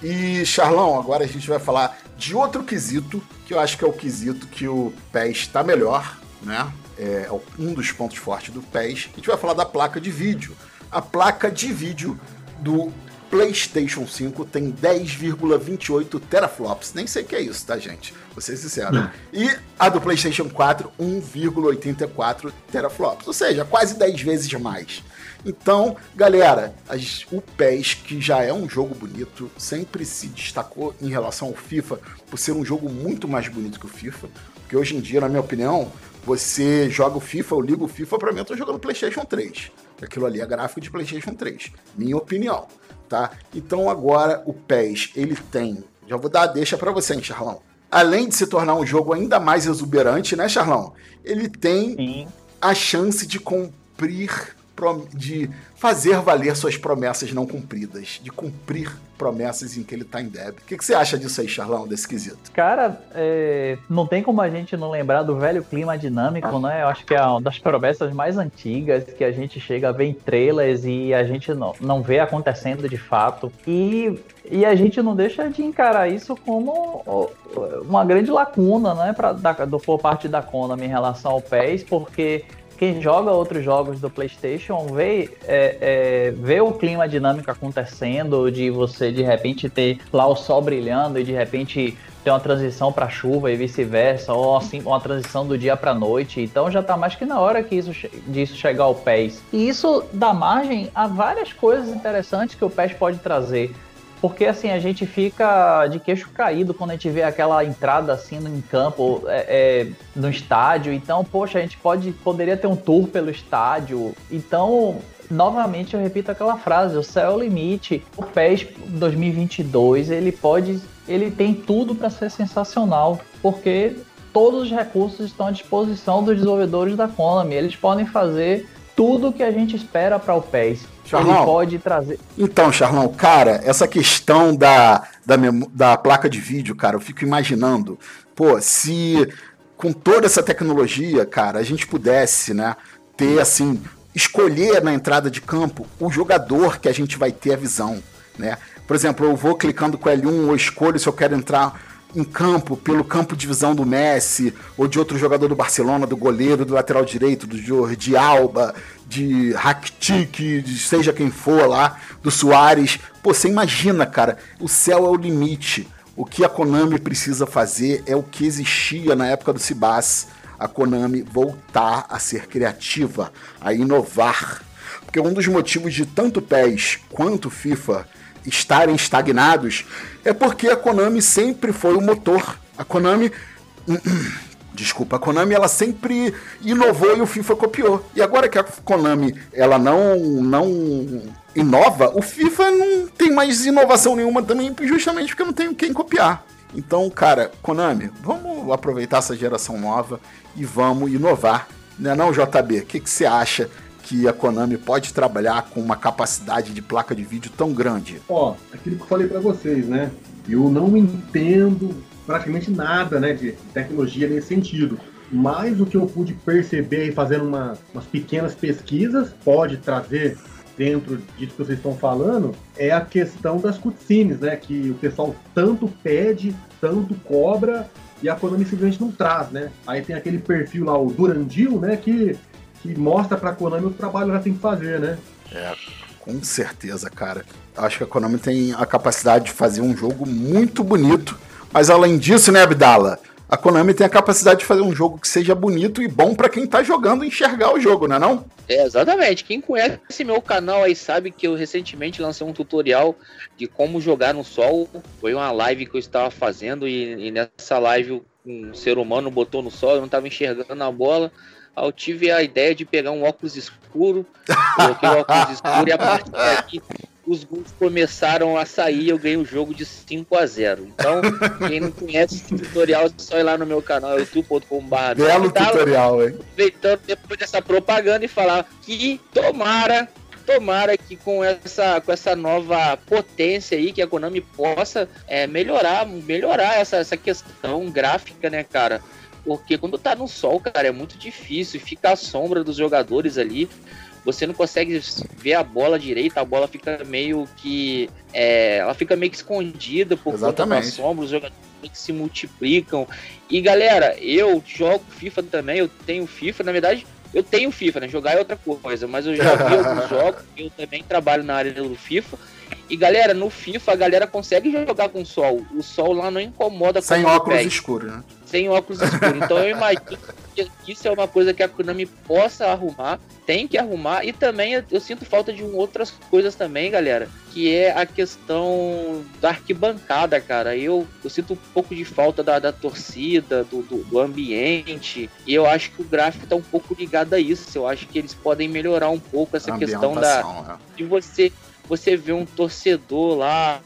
E, Charlão, agora a gente vai falar de outro quesito, que eu acho que é o quesito que o PES está melhor, né? É um dos pontos fortes do PES. A gente vai falar da placa de vídeo. A placa de vídeo do PlayStation 5 tem 10,28 teraflops. Nem sei o que é isso, tá, gente? Vou ser sincero. E a do PlayStation 4, 1,84 teraflops. Ou seja, quase 10 vezes mais. Então, galera, as, o PES, que já é um jogo bonito, sempre se destacou em relação ao FIFA por ser um jogo muito mais bonito que o FIFA. Porque hoje em dia, na minha opinião, você joga o FIFA, eu ligo o FIFA, pra mim eu tô jogando PlayStation 3. Aquilo ali é gráfico de PlayStation 3. Minha opinião, tá? Então agora o PES, ele tem. Já vou dar a deixa para você, hein, Charlão. Além de se tornar um jogo ainda mais exuberante, né, Charlão? Ele tem Sim. a chance de cumprir de fazer valer suas promessas não cumpridas, de cumprir promessas em que ele está em débito. O que, que, você acha disso aí, Charlão, desse quesito? Cara, é, não tem como a gente não lembrar do velho clima dinâmico, né? Eu acho que é uma das promessas mais antigas que a gente chega a ver em trailers e a gente não, não vê acontecendo de fato. E, e a gente não deixa de encarar isso como uma grande lacuna, né, pra, da, do, por parte da Konami em relação ao PES, porque quem joga outros jogos do PlayStation vê, é, é, vê o clima dinâmico acontecendo, de você de repente ter lá o sol brilhando e de repente ter uma transição para chuva e vice-versa, ou assim, uma transição do dia para noite. Então já está mais que na hora que isso, disso chegar ao PES. E isso dá margem a várias coisas interessantes que o PES pode trazer. Porque assim, a gente fica de queixo caído quando a gente vê aquela entrada assim no campo, é, é, no estádio. Então, poxa, a gente pode, poderia ter um tour pelo estádio. Então, novamente eu repito aquela frase, o céu é o limite. O PES 2022, ele pode, ele tem tudo para ser sensacional, porque todos os recursos estão à disposição dos desenvolvedores da Konami. Eles podem fazer tudo que a gente espera para o PES. Charlão, ele pode trazer. Então, Charlão, cara, essa questão da, da, da placa de vídeo, cara, eu fico imaginando, pô, se com toda essa tecnologia, cara, a gente pudesse, né, ter assim, escolher na entrada de campo o jogador que a gente vai ter a visão, né? Por exemplo, eu vou clicando com L1, eu escolho se eu quero entrar em campo, pelo campo de visão do Messi, ou de outro jogador do Barcelona, do goleiro, do lateral direito, do Jordi Alba, de Rakitic, de seja quem for lá, do Soares. Pô, você imagina, cara, o céu é o limite. O que a Konami precisa fazer é o que existia na época do Cibas. A Konami voltar a ser criativa, a inovar. Porque um dos motivos de tanto PES quanto FIFA estarem estagnados é porque a Konami sempre foi o motor. A Konami. Desculpa, a Konami ela sempre inovou e o FIFA copiou. E agora que a Konami ela não não inova, o FIFA não tem mais inovação nenhuma também, justamente porque não tem quem copiar. Então, cara, Konami, vamos aproveitar essa geração nova e vamos inovar. Não é não, JB? O que, que você acha que a Konami pode trabalhar com uma capacidade de placa de vídeo tão grande? Ó, aquilo que eu falei para vocês, né? Eu não entendo praticamente nada, né, de tecnologia nesse sentido. Mas o que eu pude perceber fazendo uma, umas pequenas pesquisas pode trazer dentro disso que vocês estão falando é a questão das cutscenes, né? Que o pessoal tanto pede, tanto cobra e a Konami simplesmente não traz, né? Aí tem aquele perfil lá, o Durandil, né? Que que mostra pra Konami o trabalho que ela tem que fazer, né? É, com certeza, cara. Acho que a Konami tem a capacidade de fazer um jogo muito bonito, mas além disso, né, Abdala? A Konami tem a capacidade de fazer um jogo que seja bonito e bom para quem tá jogando enxergar o jogo, não é não? É, exatamente. Quem conhece meu canal aí sabe que eu recentemente lancei um tutorial de como jogar no sol. Foi uma live que eu estava fazendo e, e nessa live um ser humano botou no sol, eu não estava enxergando a bola. Eu tive a ideia de pegar um óculos escuro, coloquei o óculos escuro e a partir daqui os gols começaram a sair, eu ganhei o jogo de 5 a 0 Então, quem não conhece esse tutorial, é só ir lá no meu canal, youtube.com.br. Belo tutorial, hein? Aproveitando depois dessa propaganda e falar que tomara tomara que com essa, com essa nova potência aí, que a Konami possa é, melhorar, melhorar essa, essa questão gráfica, né, cara? Porque quando tá no sol, cara, é muito difícil, fica a sombra dos jogadores ali você não consegue ver a bola direita, a bola fica meio que. É, ela fica meio que escondida por Exatamente. conta da sombra, os jogadores se multiplicam. E galera, eu jogo FIFA também, eu tenho FIFA, na verdade, eu tenho FIFA, né? Jogar é outra coisa, mas eu já vi alguns jogos, eu também trabalho na área do FIFA. E galera, no FIFA a galera consegue jogar com sol. O sol lá não incomoda Sem óculos escuros, né? Sem óculos escuros. Então eu imagino que isso é uma coisa que a Konami possa arrumar, tem que arrumar. E também eu, eu sinto falta de um, outras coisas também, galera, que é a questão da arquibancada, cara. Eu, eu sinto um pouco de falta da, da torcida, do, do, do, ambiente. E eu acho que o gráfico tá um pouco ligado a isso. Eu acho que eles podem melhorar um pouco essa questão da né? de você você vê um torcedor lá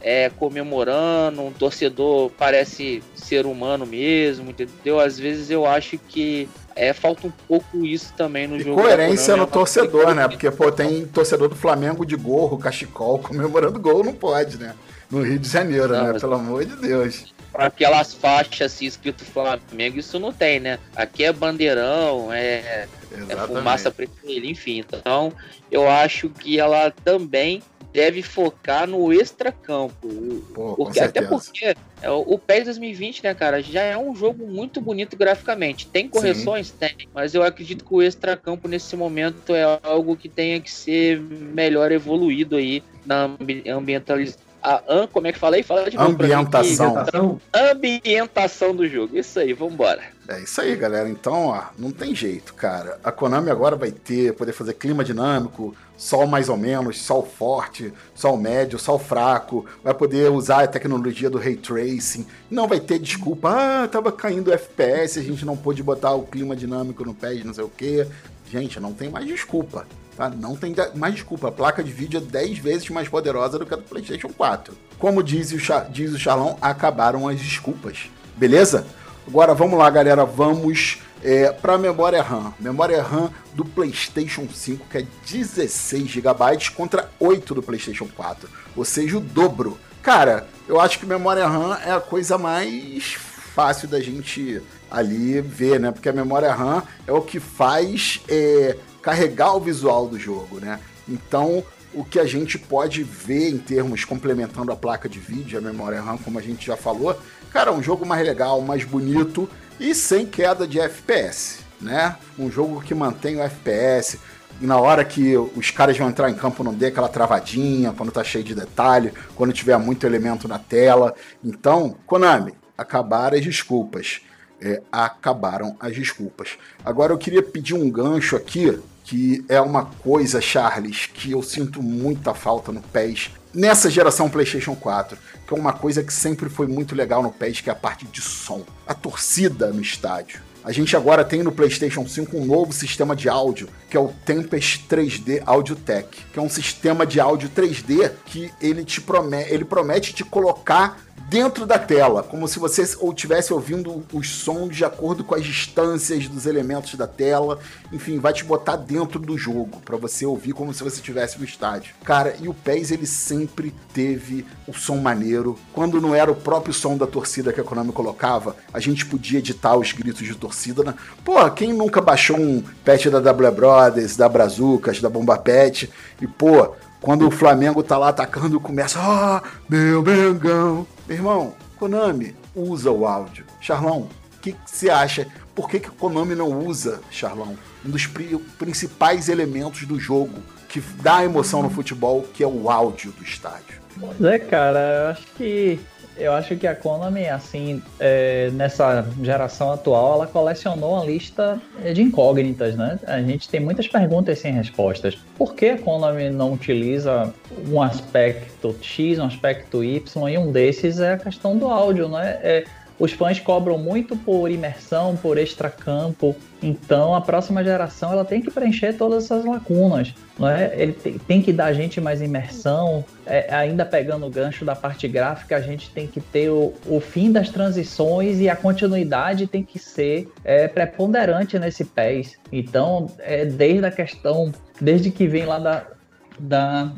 é, comemorando, um torcedor parece ser humano mesmo, entendeu? Às vezes eu acho que é, falta um pouco isso também no e jogo. Coerência no torcedor, né? Porque, pô, tem torcedor do Flamengo de gorro, cachecol, comemorando gol, não pode, né? No Rio de Janeiro, não, né? Mas... Pelo amor de Deus. Aquelas faixas assim, escrito Flamengo, isso não tem, né? Aqui é bandeirão, é, é fumaça preta, enfim. Então, eu acho que ela também deve focar no extracampo. Pô, porque, até porque é, o PES 2020, né, cara, já é um jogo muito bonito graficamente. Tem correções? Sim. Tem. Mas eu acredito que o extracampo nesse momento é algo que tenha que ser melhor evoluído aí na ambientalização a como é que falei? Fala de novo ambientação. Ambientação do jogo. Isso aí, vambora. É isso aí, galera. Então, ó, não tem jeito, cara. A Konami agora vai ter, poder fazer clima dinâmico, sol mais ou menos, sol forte, sol médio, sol fraco, vai poder usar a tecnologia do ray tracing. Não vai ter desculpa, ah, tava caindo FPS, a gente não pôde botar o clima dinâmico no pad, não sei o quê. Gente, não tem mais desculpa. Tá? Não tem mais desculpa. A placa de vídeo é 10 vezes mais poderosa do que a do PlayStation 4. Como diz o, Char diz o Charlão, acabaram as desculpas. Beleza? Agora vamos lá, galera. Vamos é, para a memória RAM. Memória RAM do PlayStation 5, que é 16 GB contra 8 do PlayStation 4. Ou seja, o dobro. Cara, eu acho que memória RAM é a coisa mais fácil da gente ali ver, né? Porque a memória RAM é o que faz é, carregar o visual do jogo, né? Então, o que a gente pode ver em termos complementando a placa de vídeo, a memória RAM, como a gente já falou, cara, um jogo mais legal, mais bonito e sem queda de FPS, né? Um jogo que mantém o FPS. Na hora que os caras vão entrar em campo, não dê aquela travadinha, quando tá cheio de detalhe, quando tiver muito elemento na tela. Então, Konami, acabaram as desculpas. É, acabaram as desculpas. Agora eu queria pedir um gancho aqui que é uma coisa, Charles, que eu sinto muita falta no PES nessa geração PlayStation 4, que é uma coisa que sempre foi muito legal no PES, que é a parte de som, a torcida no estádio. A gente agora tem no PlayStation 5 um novo sistema de áudio, que é o Tempest 3D Audio Tech, que é um sistema de áudio 3D que ele te promete, ele promete te colocar dentro da tela, como se você ou tivesse ouvindo os sons de acordo com as distâncias dos elementos da tela. Enfim, vai te botar dentro do jogo para você ouvir como se você estivesse no estádio. Cara, e o PES ele sempre teve o som maneiro. Quando não era o próprio som da torcida que a Konami colocava, a gente podia editar os gritos de torcida, né? Pô, quem nunca baixou um patch da W Brothers, da Brazucas, da Bomba Pet e pô, quando o Flamengo tá lá atacando, começa, ah, meu Mengão. Meu irmão, Konami usa o áudio. Charlão, o que você acha? Por que, que Konami não usa, Charlão, um dos principais elementos do jogo que dá emoção no futebol, que é o áudio do estádio? Pois é, cara, eu acho que eu acho que a Konami, assim, é, nessa geração atual, ela colecionou uma lista de incógnitas, né? A gente tem muitas perguntas sem respostas. Por que a Konami não utiliza um aspecto X, um aspecto Y, e um desses é a questão do áudio, né? É, os fãs cobram muito por imersão, por extracampo. Então a próxima geração ela tem que preencher todas essas lacunas. Não é? Ele tem, que dar a gente mais imersão. É, ainda pegando o gancho da parte gráfica, a gente tem que ter o, o fim das transições e a continuidade tem que ser é, preponderante nesse PES. Então, é, desde a questão, desde que vem lá da, da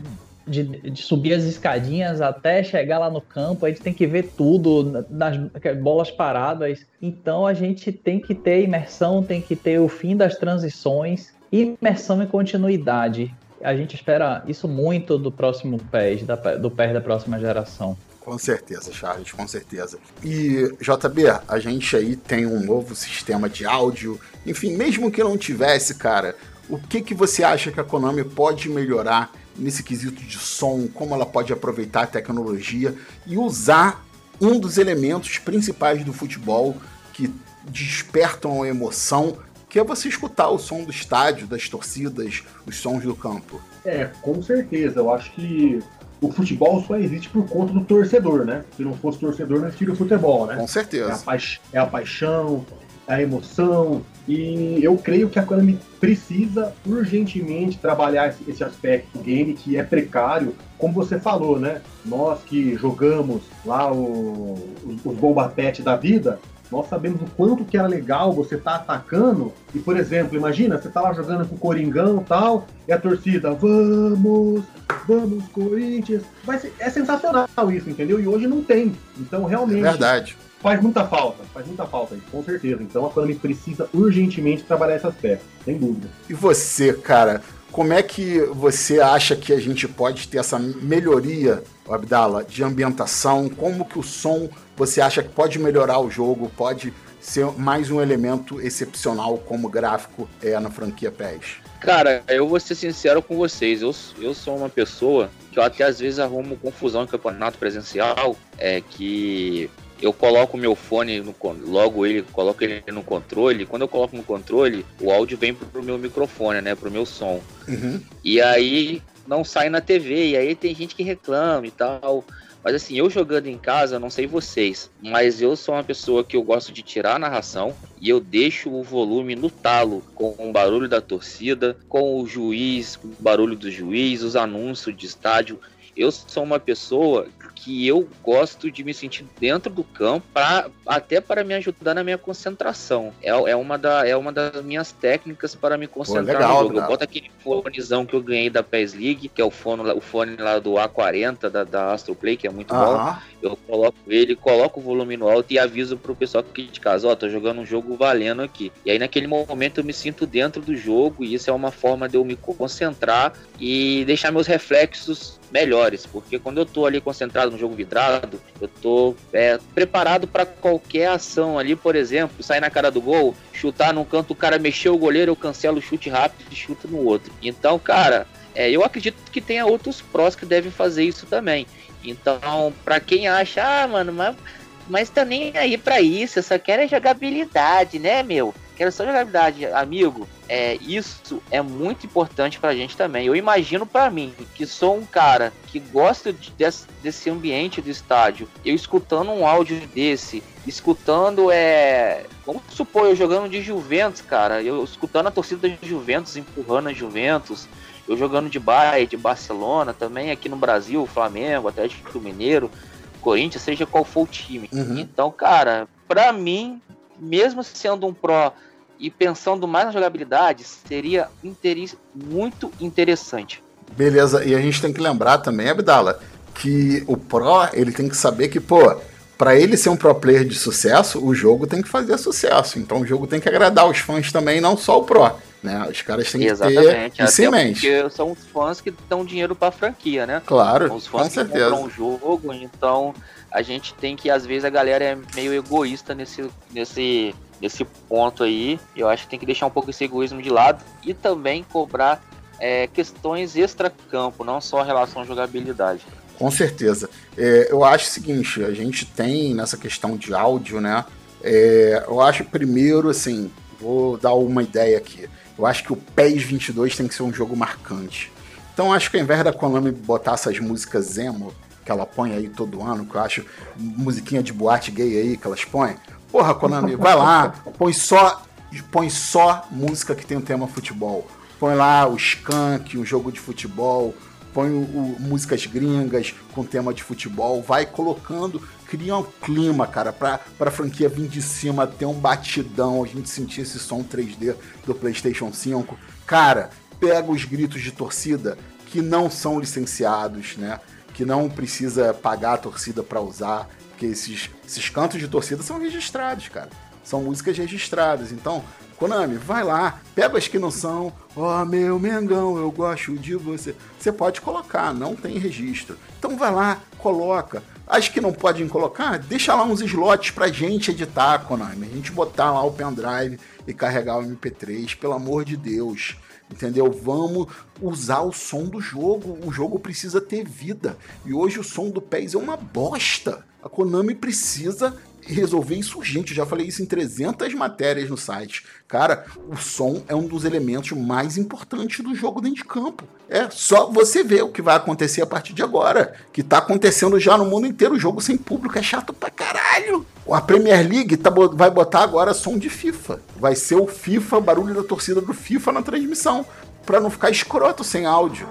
de, de, subir as escadinhas até chegar lá no campo, a gente tem que ver tudo nas bolas paradas. Então a gente tem que ter imersão, tem que ter o fim das transições, imersão e continuidade. A gente espera isso muito do próximo PES, da, do PES da próxima geração. Com certeza, Charles, com certeza. E, JB, a gente aí tem um novo sistema de áudio. Enfim, mesmo que não tivesse, cara, o que, que você acha que a Konami pode melhorar nesse quesito de som, como ela pode aproveitar a tecnologia e usar um dos elementos principais do futebol que despertam a emoção, que é você escutar o som do estádio, das torcidas, os sons do campo. É, com certeza. Eu acho que o futebol só existe por conta do torcedor, né? Se não fosse torcedor, não existiria o futebol, né? Com certeza. É a, é a paixão, a emoção. E eu creio que a Konami precisa urgentemente trabalhar esse aspecto do game que é precário, como você falou, né? Nós que jogamos lá o, os, os da vida, nós sabemos o quanto que era legal você tá atacando. E, por exemplo, imagina, você tá lá jogando com o Coringão e tal, e a torcida, vamos, vamos, Corinthians. Ser, é sensacional isso, entendeu? E hoje não tem. Então, realmente. É verdade faz muita falta, faz muita falta, com certeza. Então a Konami precisa urgentemente trabalhar esse aspecto, sem dúvida. E você, cara, como é que você acha que a gente pode ter essa melhoria, Abdala, de ambientação? Como que o som você acha que pode melhorar o jogo, pode ser mais um elemento excepcional como gráfico é na franquia PES? Cara, eu vou ser sincero com vocês. Eu, eu sou uma pessoa que eu até às vezes arrumo confusão em campeonato presencial, é que eu coloco o meu fone, no, logo ele, coloco ele no controle. Quando eu coloco no controle, o áudio vem pro meu microfone, né? Pro meu som. Uhum. E aí não sai na TV. E aí tem gente que reclama e tal. Mas assim, eu jogando em casa, não sei vocês, mas eu sou uma pessoa que eu gosto de tirar a narração e eu deixo o volume no talo, com o barulho da torcida, com o juiz, o barulho do juiz, os anúncios de estádio. Eu sou uma pessoa que eu gosto de me sentir dentro do campo, pra, até para me ajudar na minha concentração. É, é, uma, da, é uma das minhas técnicas para me concentrar Pô, legal, no jogo. Eu boto aquele fonezão que eu ganhei da PES League, que é o fone, o fone lá do A40 da, da Astro Play, que é muito bom. Eu coloco ele, coloco o volume no alto e aviso pro pessoal aqui de casa, ó, oh, tô jogando um jogo valendo aqui. E aí naquele momento eu me sinto dentro do jogo e isso é uma forma de eu me concentrar e deixar meus reflexos melhores, porque quando eu tô ali concentrado no jogo vidrado, eu tô é, preparado para qualquer ação ali, por exemplo, sair na cara do gol, chutar num canto, o cara mexeu o goleiro, eu cancelo o chute rápido e chuto no outro. Então, cara, é, eu acredito que tenha outros prós que devem fazer isso também. Então, para quem acha, ah, mano, mas, mas tá nem aí para isso, eu só quero é jogabilidade, né, meu? Quero só jogabilidade, amigo. É, isso é muito importante pra gente também. Eu imagino para mim, que sou um cara que gosta de, desse, desse ambiente do estádio, eu escutando um áudio desse, escutando é. Vamos supor, eu jogando de Juventus, cara. Eu escutando a torcida de Juventus empurrando a Juventus. Eu jogando de Bahia, de Barcelona, também aqui no Brasil, Flamengo, Atlético Mineiro, Corinthians, seja qual for o time. Uhum. Então, cara, pra mim, mesmo sendo um pró e pensando mais na jogabilidade, seria muito interessante. Beleza, e a gente tem que lembrar também, Abdala, que o Pro ele tem que saber que, pô, para ele ser um pro player de sucesso, o jogo tem que fazer sucesso. Então o jogo tem que agradar os fãs também, não só o Pro. Né? Os caras têm Exatamente. que ter isso em mente. Porque são os fãs que dão dinheiro para a franquia, né? Claro, os fãs com que certeza. compram o jogo, então a gente tem que, às vezes, a galera é meio egoísta nesse, nesse, nesse ponto aí. Eu acho que tem que deixar um pouco esse egoísmo de lado e também cobrar é, questões extra-campo, não só relação à jogabilidade. Com certeza. É, eu acho o seguinte, a gente tem nessa questão de áudio, né? É, eu acho primeiro, assim, vou dar uma ideia aqui. Eu acho que o PES 22 tem que ser um jogo marcante. Então acho que ao invés da Konami botar essas músicas emo, que ela põe aí todo ano, que eu acho musiquinha de boate gay aí que elas põem. Porra, Konami, vai lá, põe só, põe só música que tem o tema futebol. Põe lá o Skunk, um jogo de futebol, põe o, o, músicas gringas com tema de futebol, vai colocando, cria um clima, cara, pra, pra franquia vir de cima, ter um batidão, a gente sentir esse som 3D do PlayStation 5. Cara, pega os gritos de torcida que não são licenciados, né? Que não precisa pagar a torcida para usar porque esses, esses cantos de torcida são registrados, cara. São músicas registradas. Então, Konami, vai lá, pega as que não são. Ó, oh, meu Mengão, eu gosto de você. Você pode colocar, não tem registro. Então vai lá, coloca. As que não podem colocar, deixa lá uns slots pra gente editar, Konami. A gente botar lá o pendrive e carregar o MP3, pelo amor de Deus. Entendeu? Vamos usar o som do jogo. O jogo precisa ter vida. E hoje o som do PES é uma bosta. A Konami precisa resolver isso urgente. Eu já falei isso em 300 matérias no site. Cara, o som é um dos elementos mais importantes do jogo dentro de campo. É só você ver o que vai acontecer a partir de agora. Que tá acontecendo já no mundo inteiro. O jogo sem público é chato pra caralho. A Premier League tá, vai botar agora som de FIFA. Vai ser o FIFA, barulho da torcida do FIFA na transmissão. Pra não ficar escroto sem áudio.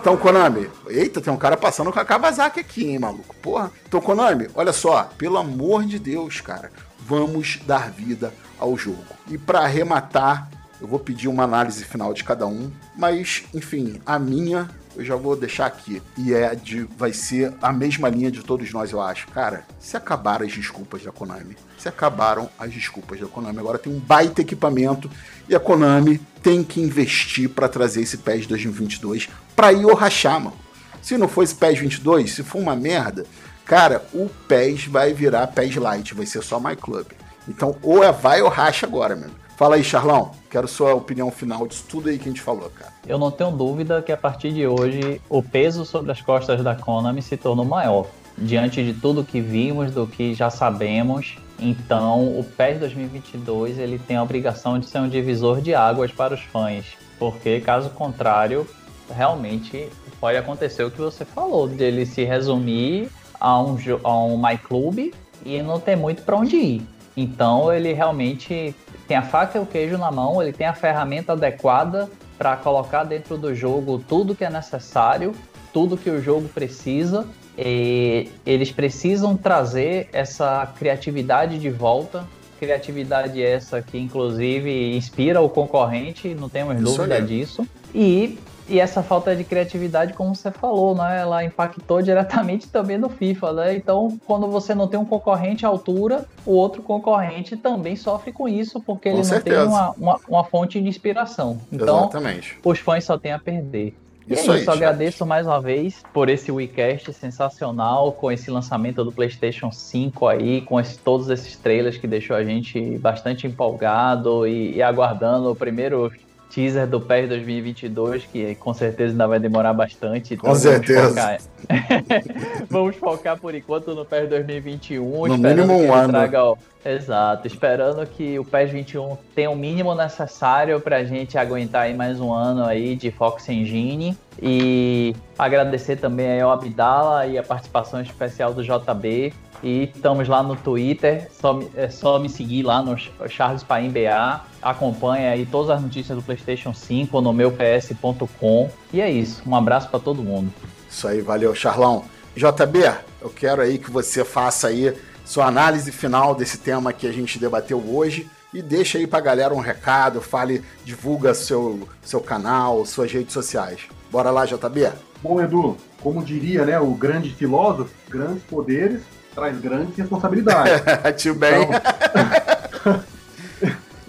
Então, Konami, eita, tem um cara passando com a Kawasaki aqui, hein, maluco? Porra. Então, Konami, olha só, pelo amor de Deus, cara, vamos dar vida ao jogo. E para arrematar, eu vou pedir uma análise final de cada um, mas, enfim, a minha eu já vou deixar aqui. E é de. Vai ser a mesma linha de todos nós, eu acho. Cara, se acabaram as desculpas da Konami. Se acabaram as desculpas da Konami. Agora tem um baita equipamento e a Konami tem que investir para trazer esse PES 2022 para ir ou rachar, mano. Se não for esse PES 22, se for uma merda, cara, o PES vai virar PES Lite, vai ser só My Club. Então, ou é vai ou racha agora, meu. Fala aí, Charlão. Quero sua opinião final disso tudo aí que a gente falou, cara. Eu não tenho dúvida que a partir de hoje o peso sobre as costas da Konami se tornou maior. Diante de tudo que vimos, do que já sabemos, então o PES 2022 ele tem a obrigação de ser um divisor de águas para os fãs, porque caso contrário, realmente pode acontecer o que você falou, dele se resumir a um, a um My Club e não ter muito para onde ir. Então ele realmente tem a faca e o queijo na mão, ele tem a ferramenta adequada para colocar dentro do jogo tudo que é necessário, tudo que o jogo precisa. E eles precisam trazer essa criatividade de volta. Criatividade essa que, inclusive, inspira o concorrente, não temos dúvida disso. E e essa falta de criatividade, como você falou, né, ela impactou diretamente também no FIFA, né? Então, quando você não tem um concorrente à altura, o outro concorrente também sofre com isso, porque com ele certeza. não tem uma, uma, uma, fonte de inspiração. Então, Exatamente. os fãs só têm a perder. E isso é isso, aí, agradeço mais uma vez por esse WeCast sensacional, com esse lançamento do PlayStation 5 aí, com esse, todos esses trailers que deixou a gente bastante empolgado e, e aguardando o primeiro teaser do PES 2022, que com certeza ainda vai demorar bastante. Então com certeza. Focar... vamos focar por enquanto no PES 2021. No mínimo um ano. Traga, ó, exato, esperando que o PES 21 tenha o mínimo necessário para a gente aguentar aí mais um ano aí de Fox Engine. E agradecer também ao Abdala e a participação especial do JB. E estamos lá no Twitter, só, é só me seguir lá no Charles Paim BA. Acompanha aí todas as notícias do PlayStation 5 no meu ps.com. E é isso, um abraço para todo mundo. Isso aí, valeu, Charlão. JB, eu quero aí que você faça aí sua análise final desse tema que a gente debateu hoje e deixa aí pra galera um recado, fale, divulga seu, seu canal, suas redes sociais. Bora lá, JB? Bom, Edu, como diria né, o grande filósofo, grandes poderes traz grandes responsabilidades. Tio bem. Então,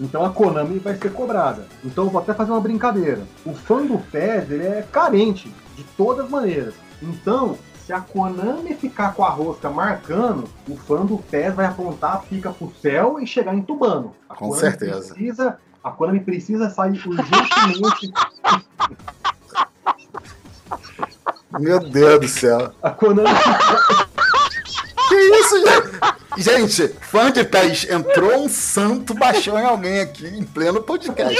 então a Konami vai ser cobrada. Então eu vou até fazer uma brincadeira. O fã do PES ele é carente de todas as maneiras. Então, se a Konami ficar com a rosca marcando, o fã do PES vai apontar, fica pro céu e chegar entubando. A com Konami certeza. Precisa, a Konami precisa sair urgentemente. Meu Deus do céu. A Konami. Que isso, gente? Gente, fã de pés, entrou um santo baixou em alguém aqui em pleno podcast.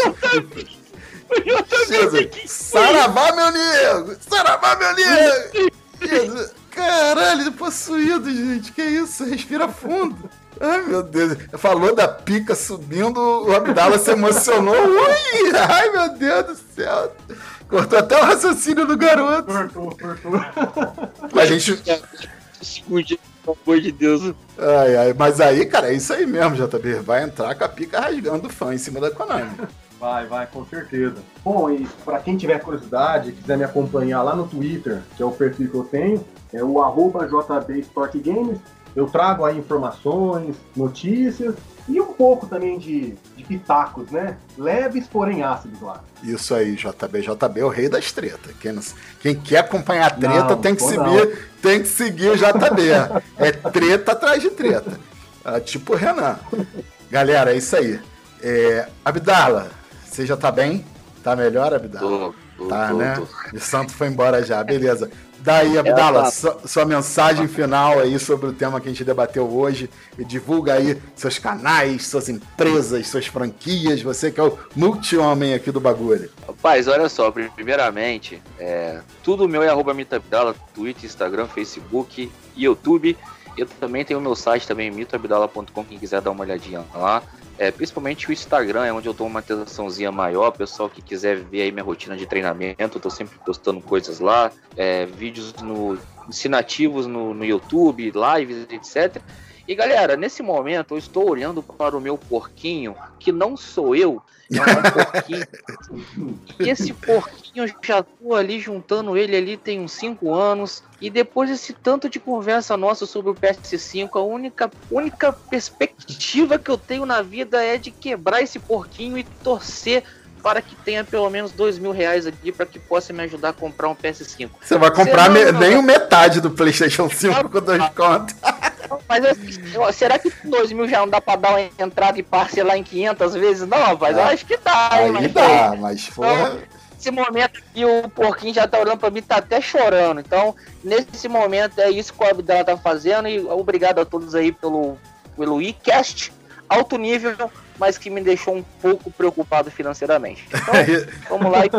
Jesus. Saravá, meu nego! Saravá, meu nego! Caralho, possuído, gente. Que isso? Respira fundo. Ai, meu Deus. Falou da pica subindo, o Abdala se emocionou. Ui! Ai, meu Deus do céu. Cortou até o raciocínio do garoto. Cortou, cortou. A gente. Segundinho, pelo amor de Deus. Ai, ai, mas aí, cara, é isso aí mesmo, JB. Vai entrar com a pica rasgando o fã em cima da Konami. Vai, vai, com certeza. Bom, e para quem tiver curiosidade, quiser me acompanhar lá no Twitter, que é o perfil que eu tenho, é o arroba. Eu trago aí informações, notícias e um pouco também de, de pitacos, né? Leves, porém ácidos lá. Isso aí, JB. JB é o rei das tretas. Quem, quem quer acompanhar a treta Não, tem, que seguir, tem que seguir o JB. é treta atrás de treta. Ah, tipo o Renan. Galera, é isso aí. É, Abdala, você já tá bem? Tá melhor, Abdala? Tô, tô, Tá, tô, né? tô. O Santo foi embora já, beleza. Daí, Abdala, tá. sua, sua mensagem final aí sobre o tema que a gente debateu hoje. E divulga aí seus canais, suas empresas, suas franquias. Você que é o multi-homem aqui do bagulho. Rapaz, olha só, primeiramente, é, tudo meu é arroba Twitter, Instagram, Facebook e YouTube. Eu também tenho o meu site também, mitoabdala.com, quem quiser dar uma olhadinha lá. É, principalmente o Instagram, é onde eu dou uma atençãozinha maior. Pessoal que quiser ver aí minha rotina de treinamento, eu tô sempre postando coisas lá, é, vídeos no, ensinativos no, no YouTube, lives, etc. E galera, nesse momento eu estou olhando para o meu porquinho, que não sou eu, é um porquinho. E esse porquinho eu já tô ali juntando ele ali tem uns 5 anos. E depois desse tanto de conversa nossa sobre o PS5, a única, única perspectiva que eu tenho na vida é de quebrar esse porquinho e torcer para que tenha pelo menos dois mil reais aqui para que possa me ajudar a comprar um PS5. Você vai comprar Você me- nem metade do PlayStation 5 com dois contos. Mas eu- eu- será que dois mil já não dá para dar uma entrada e parcelar em 500 vezes? Não, rapaz, eu Ah, acho que dá. hein, Aí mas, dá, mas porra. nesse momento aqui o porquinho já tá olhando pra mim, tá até chorando. Então, nesse momento é isso que o Abdala tá fazendo e obrigado a todos aí pelo, pelo iCast, alto nível, mas que me deixou um pouco preocupado financeiramente. Então, vamos lá e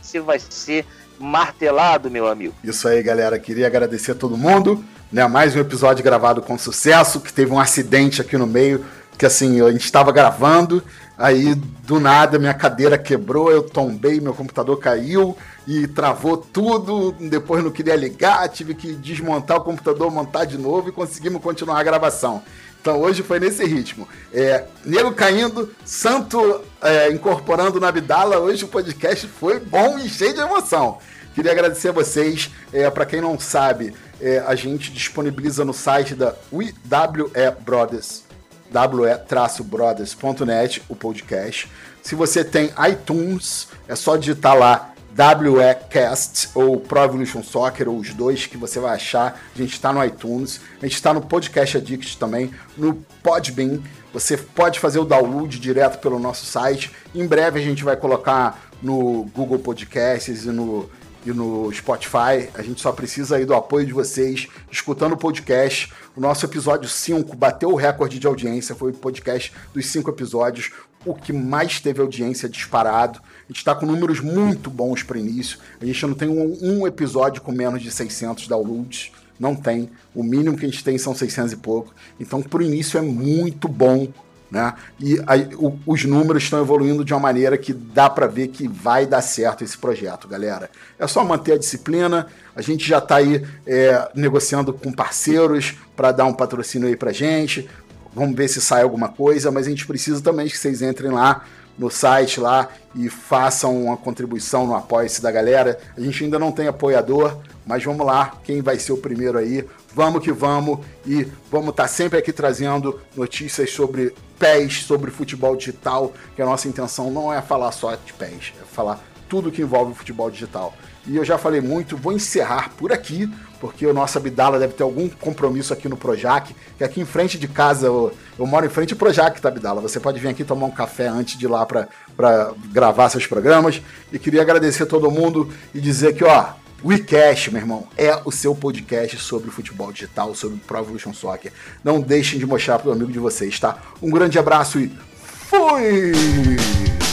você vai ser martelado, meu amigo. Isso aí, galera. Queria agradecer a todo mundo. Né? Mais um episódio gravado com sucesso, que teve um acidente aqui no meio, que assim, a gente estava gravando, aí do nada minha cadeira quebrou, eu tombei, meu computador caiu e travou tudo. Depois não queria ligar, tive que desmontar o computador, montar de novo e conseguimos continuar a gravação. Então hoje foi nesse ritmo. É, nego caindo, santo é, incorporando na Abdala. Hoje o podcast foi bom e cheio de emoção. Queria agradecer a vocês. É, Para quem não sabe, é, a gente disponibiliza no site da WE Brothers, we-brothers.net, o podcast. Se você tem iTunes, é só digitar lá WECast ou Pro Evolution Soccer, ou os dois que você vai achar. A gente está no iTunes, a gente está no Podcast Addict também, no Podbean. Você pode fazer o download direto pelo nosso site. Em breve a gente vai colocar no Google Podcasts e no, e no Spotify. A gente só precisa aí do apoio de vocês, escutando o podcast. O nosso episódio 5 bateu o recorde de audiência, foi o podcast dos cinco episódios, o que mais teve audiência disparado. A gente está com números muito bons para início. A gente não tem um, um episódio com menos de 600 downloads. Não tem. O mínimo que a gente tem são 600 e pouco. Então, pro início é muito bom, né? E aí, o- os números estão evoluindo de uma maneira que dá para ver que vai dar certo esse projeto, galera. É só manter a disciplina. A gente já está aí é, negociando com parceiros para dar um patrocínio aí pra gente. Vamos ver se sai alguma coisa, mas a gente precisa também que vocês entrem lá no site lá e façam uma contribuição no apoia-se da galera. A gente ainda não tem apoiador, mas vamos lá, quem vai ser o primeiro aí? Vamos que vamos e vamos estar sempre aqui trazendo notícias sobre pés, sobre futebol digital, que a nossa intenção não é falar só de pés, é falar tudo que envolve o futebol digital. E eu já falei muito, vou encerrar por aqui, porque o nosso Abdala deve ter algum compromisso aqui no Projac, que aqui em frente de casa, eu, eu moro em frente ao Projac, tá, Abdala? Você pode vir aqui tomar um café antes de ir lá para gravar seus programas. E queria agradecer a todo mundo e dizer que, ó, o WeCast, meu irmão, é o seu podcast sobre futebol digital, sobre Pro Evolution Soccer. Não deixem de mostrar pro amigo de vocês, tá? Um grande abraço e fui!